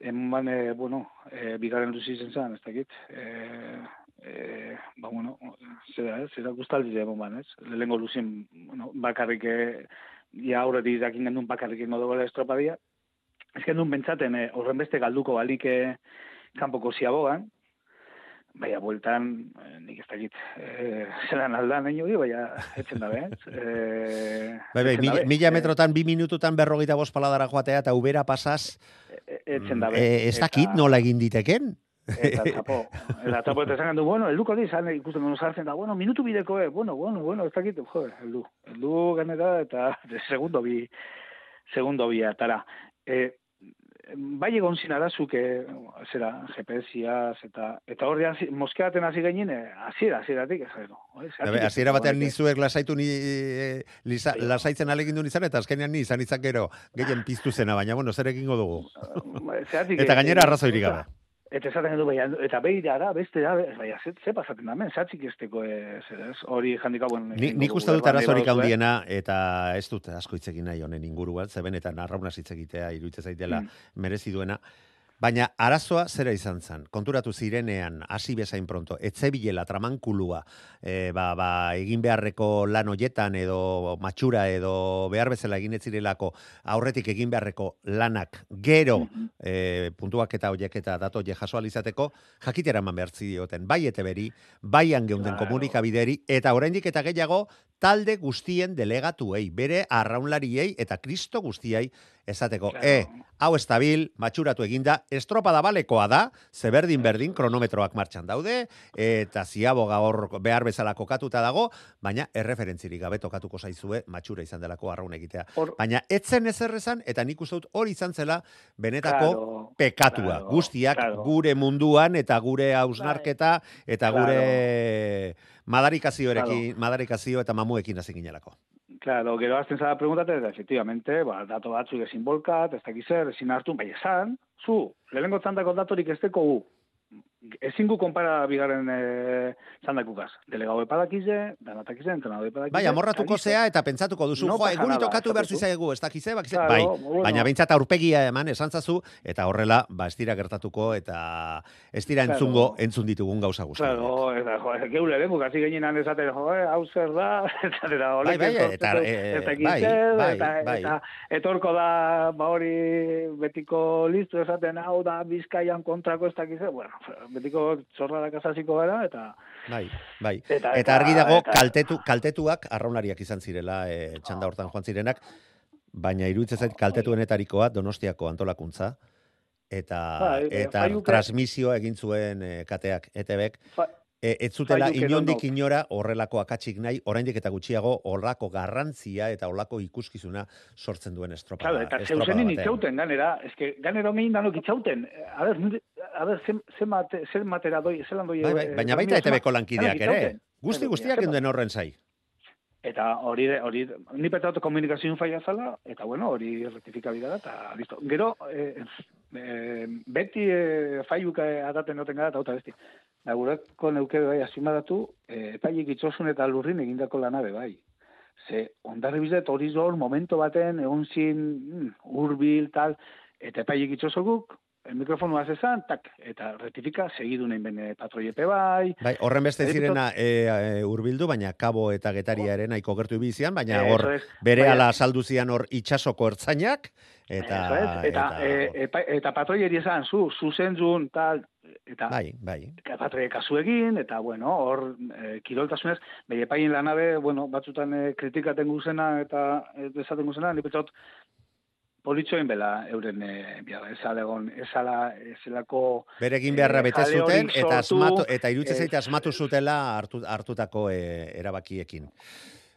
Speaker 9: eman, eh, bueno, eh, bigarren luzi izen zan, ez dakit, eh, eh, ba, bueno, zera, ez, zera gustaldi emon ban, ez, lehengo luzin, bueno, bakarrik, eh, ja aurretik dakin gendun bakarrik ingo dugu estropadia, ez gendun bentsaten, eh, horren beste galduko balik eh, kanpoko ziabogan, Baina, bueltan, eh, nik ez dakit, eh, zelan aldan, nahi hori, baina, etzen dabe, ez? Eh,
Speaker 6: Bai, bai,
Speaker 9: etzen
Speaker 6: mila, mila
Speaker 9: Eh,
Speaker 6: metrotan, bi minututan berrogeita bost paladara joatea, eta ubera pasaz,
Speaker 9: e- etzen dabe.
Speaker 6: eh, ez dakit
Speaker 9: Eta-
Speaker 6: nola egin diteken?
Speaker 9: Eta tapo, eta tapo eta esan du, bueno, elduko di, zan ikusten duen sartzen da, bueno, minutu bideko, eh, bueno, bueno, bueno, ez dakit, jo, eldu, eldu ganera, eta segundo bi, segundo bi atara. E, bai egon zin arazuk, e, zera, GPS-iaz, eta, eta hor moskeaten hasi gainin, e, hasiera, hasieratik,
Speaker 6: Hasiera batean nizuek lasaitu ni, eh, lisa, lasaitzen alegindu izan, eta azkenean ni izan izan gero, gehien piztu zena, baina, bueno, zer egingo dugu.
Speaker 9: Zeratik,
Speaker 6: Eta
Speaker 9: eh,
Speaker 6: gainera
Speaker 9: eh,
Speaker 6: arrazoirik gabe.
Speaker 9: Eta esaten du, baina, eta behi da, beste da, baina, ze, ze pasaten da, men, zatzik esteko, e, zer ez, hori jandika, bueno,
Speaker 6: Ni, nik uste dut arazorik handiena, eta ez dut asko hitz egin nahi honen inguruan, zeben eta narraunaz hitz egitea, iruditzen zaitela
Speaker 9: Mm.
Speaker 6: merezi duena. Baina arazoa zera izan zen, konturatu zirenean, hasi bezain pronto, etzebilela tramankulua, e, ba, ba, egin beharreko lan hoietan edo matxura edo behar bezala egin ez zirelako aurretik egin beharreko lanak gero e, puntuak eta hoiek eta dato je jaso alizateko, jakitera eman behar zidioten, bai eteberi, bai angeunden komunikabideri, eta oraindik eta gehiago talde guztien delegatuei, bere arraunlariei eta kristo guztiei esateko,
Speaker 9: Claro.
Speaker 6: e, hau estabil, matxuratu eginda, estropada balekoa da, zeberdin berdin, kronometroak martxan daude, eta ziaboga hor behar bezala kokatuta dago, baina erreferentzirik gabe tokatuko zaizue matxura izan delako arraun egitea.
Speaker 9: Hor-
Speaker 6: Baina etzen ezer esan, eta nik uste dut hori izan zela benetako
Speaker 9: Claro,
Speaker 6: pekatua.
Speaker 9: claro,
Speaker 6: Guztiak gure munduan eta gure hausnarketa eta gure madarikazioarekin, madarikazio eta mamuekin hasi ginelako.
Speaker 9: Claro, gero azten zara preguntate, eta efectivamente, ba, dato batzuk ezin bolkat, ez dakiz zer, ezin hartu, bai esan, zu, lehenengo txandako datorik ez deko gu, ezin gu konpara bigarren e, txandakukaz. Delegau epadakize, danatakize, entrenado epadakize.
Speaker 6: Bai, amorratuko
Speaker 9: eta
Speaker 6: zea eta pentsatuko duzu,
Speaker 9: No
Speaker 6: jo,
Speaker 9: nada,
Speaker 6: tokatu behar zizaigu, ez dakize, bakize,
Speaker 9: Claro,
Speaker 6: bai,
Speaker 9: bueno.
Speaker 6: baina behintzat aurpegia eman esan zazu, eta horrela, ba, ez dira gertatuko, eta ez dira
Speaker 9: Claro.
Speaker 6: entzungo, entzun ditugun gauza guztiak.
Speaker 9: Claro, eta, jo, geule, ere, bukasi genienan esaten, jo, eh, hau zer da, eta dira,
Speaker 6: Bai, bai, eta, eh,
Speaker 9: ez dakit
Speaker 6: bai, bai,
Speaker 9: eta,
Speaker 6: bai.
Speaker 9: eta etorko da, ba hori, betiko listu esaten, hau da, bizkaian kontrako ez dakiz zer, bueno, betiko txorradak azaziko gara, eta,
Speaker 6: Bai, bai.
Speaker 9: Eta-
Speaker 6: Eta, argi dago
Speaker 9: eta-
Speaker 6: kaltetu, kaltetuak arraunariak izan zirela e, txanda hortan joan zirenak, baina iruditzen zait kaltetuenetarikoa Donostiako antolakuntza eta
Speaker 9: Bai, eh,
Speaker 6: eta
Speaker 9: faiuke-
Speaker 6: transmisioa egin zuen e, kateak ETBek
Speaker 9: fa,
Speaker 6: e, ez zutela inondik inora horrelako akatsik nahi, oraindik eta gutxiago horlako garrantzia eta horlako ikuskizuna sortzen duen estropada.
Speaker 9: Claro, eta zeuzenin itxauten ganera, eske ganero gehin danok itxauten. A ber, a ber, ze, ze, mate, ze matera doi, zelan doi...
Speaker 6: Bai, bai,
Speaker 9: eh,
Speaker 6: baina baita
Speaker 9: ma-
Speaker 6: ETBko lankideak ere. Guzti guztiak genduen horren zai.
Speaker 9: Eta hori, hori, ni petatu komunikazioen faia zala, eta bueno, hori rectifikabida da, eta listo. Gero, eh, eh, beti eh, faiuka adaten noten gara, eta auta besti. Da, gureko neuke bai, azimadatu, eh, epaiek itxosun eta lurrin egindako lanabe bai. Ze, ondarri bizet hori zor, momento baten, egon zin, mm, urbil, tal, eta epaiek itxosokuk, el mikrofonu esan, tak, eta rectifika, segidu nahi bene patroiepe bai,
Speaker 6: Bai, horren beste zirena e, e, urbildu, baina kabo eta getaria ere nahiko gertu bizian, baina hor
Speaker 9: es.
Speaker 6: bere ala saldu zian hor itxasoko ertzainak, eta...
Speaker 9: Eso es, eta, eh, epa, eta patroieri esan, zu, zuzentzun, tal, eta
Speaker 6: bai, bai.
Speaker 9: kasu egin, eta bueno, hor eh, kiroltasunez, behi epaien lanabe, bueno, batzutan eh, kritikaten guzena, eta desaten guzena, ni petzot, politxoen bela euren, eh, ezala egon, ezala, ezelako...
Speaker 6: Bere egin beharra
Speaker 9: eh,
Speaker 6: bete zuten,
Speaker 9: horik
Speaker 6: eta
Speaker 9: sortu,
Speaker 6: asmatu, eta iruditzen
Speaker 9: eh,
Speaker 6: zaite asmatu zutela hartu, hartutako e, erabakiekin.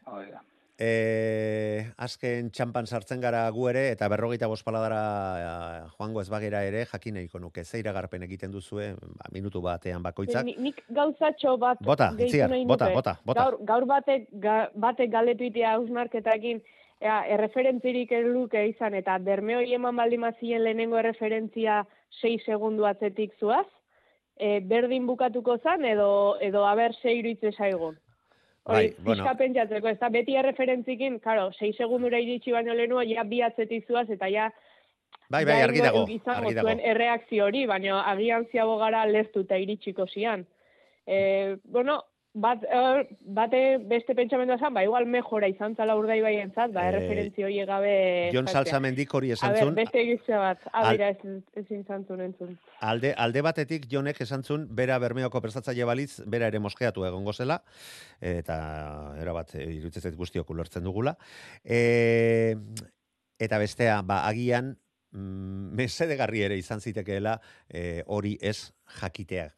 Speaker 9: hori da.
Speaker 6: E, azken txampan sartzen gara gu ere, eta berrogeita bospaladara e, joango ez bagera ere, jakin nahiko nuke, ze iragarpen egiten duzue, ba, minutu batean bakoitzak.
Speaker 8: Ni- Nik gauzatxo bat
Speaker 6: Bota, itziar, bota, bota, bota.
Speaker 8: Gaur, gaur batek, ga, batek galetu itea hausnarketakin, ea, erreferentzirik luke izan, eta berme hori eman baldimazien lehenengo erreferentzia 6 segundu atzetik zuaz, e, berdin bukatuko zan, edo, edo aber 6 iruitze zaigun.
Speaker 6: Bai, bueno.
Speaker 8: pentsatzeko, ez da beti erreferentzikin, karo, 6 segundura iritsi baino lehenua, ja bi atzetik zuaz, eta ja...
Speaker 6: Bai, bai, argi dago, argi dago.
Speaker 8: erreakzio hori, baina agian ziago gara leztu eta iritsiko zian. E, bueno, bat, er, bate beste pentsamendua zan, ba, igual mejora izan zala urdai baientzat, ba,
Speaker 6: Eh,
Speaker 8: erreferentzio hori gabe...
Speaker 6: Jon. Salsamendik hori esan zuen,
Speaker 8: beste egizte bat,
Speaker 6: Al-
Speaker 8: abira ez, ezin zantzun entzun.
Speaker 6: alde, alde batetik Jonek esan zuen, bera bermeoko prestatzaile balitz, bera ere moskeatu egongo zela, eta erabat e, iruditzen zait guztiok ulertzen dugula. E, eta bestea, ba, agian, mm, mesedegarri ere izan zitekeela e, hori ez jakitea.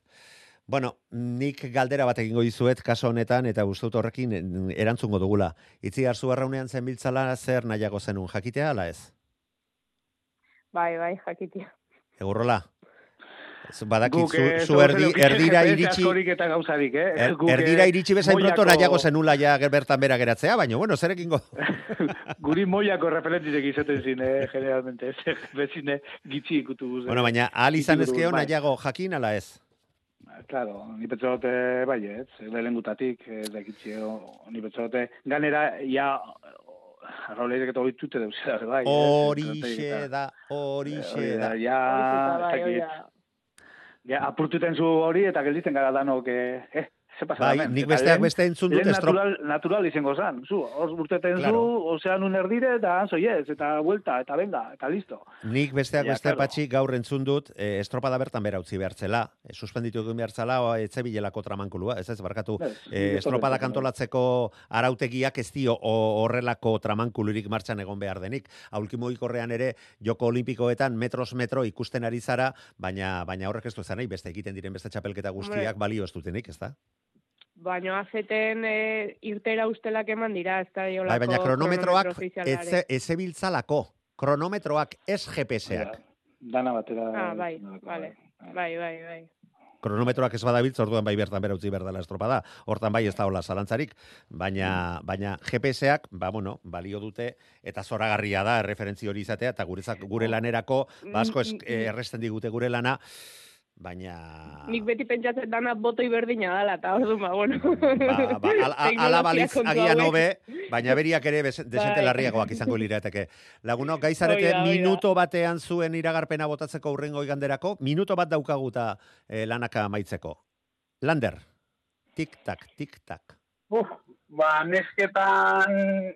Speaker 6: Bueno, nik galdera bat egingo dizuet kaso honetan eta uste dut horrekin mm, erantzungo dugula. Itzi harzu arraunean zen biltzala zer nahiago zenun jakitea ala ez?
Speaker 8: Bai, bai, jakitia.
Speaker 6: Egurrola? Badakit
Speaker 9: Guk,
Speaker 6: zu,
Speaker 9: eh,
Speaker 6: zu erdi, erdira iritsi...
Speaker 9: eta gauzarik, eh?
Speaker 6: Er,
Speaker 9: Guk, eh,
Speaker 6: erdira iritsi bezain pronto
Speaker 9: moiako-
Speaker 6: nahiago zenula ja bertan bera geratzea, baina bueno, zerekingo.
Speaker 9: Guri moiako referentzitek izaten zin, eh, generalmente. Ez bezine gitxi ikutu guzen.
Speaker 6: bueno, baina ahal izan ezkeo
Speaker 9: bai.
Speaker 6: nahiago jakin ala ez?
Speaker 9: Claro, ni pentsa dute, bai, ez, lehengutatik, ez da gitxio, ni pentsa dute, ganera, ja, arrauleirek eta hori tute deuz, bai. ez,
Speaker 6: Horixe da, horixe
Speaker 9: hori
Speaker 6: da.
Speaker 9: Ja, ez dakit. Ja, apurtuten zu hori eta gelditzen gara danok, eh, eh, ze pasa
Speaker 6: Bai, nik besteak beste entzun dut estrop...
Speaker 9: natural, natural izango zan, zu, hor urteten
Speaker 6: Claro.
Speaker 9: zu, ozeanun erdire, eta hanzo yes, eta vuelta, eta venga, eta listo.
Speaker 6: Nik besteak
Speaker 9: Ja,
Speaker 6: beste
Speaker 9: claro.
Speaker 6: patxi gaur entzun dut, eh, estropada bertan bera utzi behartzela, e, suspenditu egin behartzela, o etzebilelako tramankulua, ez ez, barkatu,
Speaker 9: Ez,
Speaker 6: e, estropada kantolatzeko arautegiak ez dio o- horrelako tramankulurik martxan egon behar denik. Aulkimoikorrean ere joko olimpikoetan metros metro ikusten ari zara, baina baina horrek ez du nahi, beste egiten diren beste txapelketa guztiak balio ez dutenik, ez da?
Speaker 8: Baina azeten e, irtera ustelak eman dira, ez da
Speaker 6: Bai,
Speaker 8: diolako
Speaker 6: baina kronometroak ez ezebiltzalako, kronometroak ez GPS-ak.
Speaker 9: Dana batera.
Speaker 8: Ah, bai,
Speaker 9: dana batera,
Speaker 8: vale. Bai, bai, bai.
Speaker 6: kronometroak ez badabiltz, orduan bai bertan bera utzi behar dela estropada. Hortan bai ez da hola zalantzarik, baina, baina GPS-ak, ba, bueno, balio dute, eta zoragarria da, erreferentzi hori izatea, eta guretzak, gure lanerako, ba, asko es,
Speaker 8: Mm, mm,
Speaker 6: eh, erresten digute gure lana, baina...
Speaker 8: Nik beti pentsatzen dana botoi berdina dala, eta orduan, ba, bueno.
Speaker 6: Ba, ba, al, a- ala
Speaker 8: kontu
Speaker 6: agian hobe, baina beriak ere bez- desente
Speaker 8: Bai.
Speaker 6: larriagoak izango lirateke. Lagunok, gaizarete
Speaker 8: Hoi da, hoi da.
Speaker 6: minuto batean zuen iragarpena botatzeko urrengo iganderako, minuto bat daukaguta eh, lanaka amaitzeko. Lander, tik-tak, tik-tak.
Speaker 7: Uf, ba, nesketan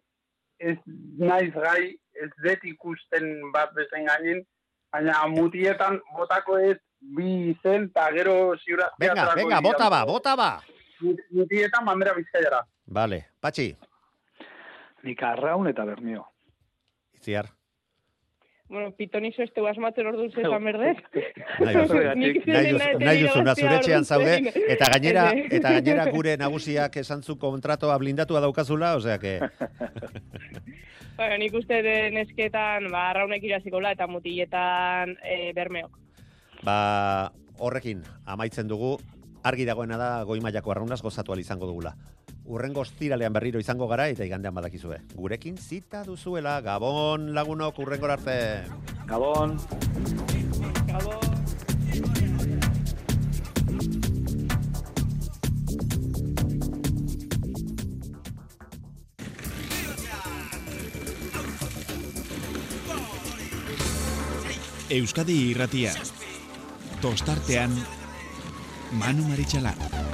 Speaker 7: ez naiz gai, ez dut ikusten bat bezen gainen, baina mutietan botako ez bi izen, eta gero ziurazkia...
Speaker 6: Venga, venga,
Speaker 7: dira.
Speaker 6: bota ba, bota ba.
Speaker 7: Mutietan bandera bizkaiara.
Speaker 6: Vale, patxi,
Speaker 9: Nik arraun eta bermio.
Speaker 6: itziar.
Speaker 8: bueno, pitonizo este asmatzen orduan zesan berdez.
Speaker 6: Nahi duzu. Nahi duzu,
Speaker 8: eta
Speaker 6: zaude, eta gainera, eta gainera gure nagusiak esan zu kontratoa blindatua daukazula, osea que...
Speaker 8: Bueno, nik uste den esketan, ba, arraunek irazikola eta mutiletan e, bermeok.
Speaker 6: Ba, horrekin amaitzen dugu, argi dagoena da goi mailako arraunaz gozatu izango dugula. Urrengo ostiralean berriro izango gara eta igandean badakizue. Gurekin zita duzuela, Gabon lagunok urrengor arte.
Speaker 9: Gabon.
Speaker 8: Gabo.
Speaker 1: Euskadi irratia. Tostartean, Manu Maritxalar.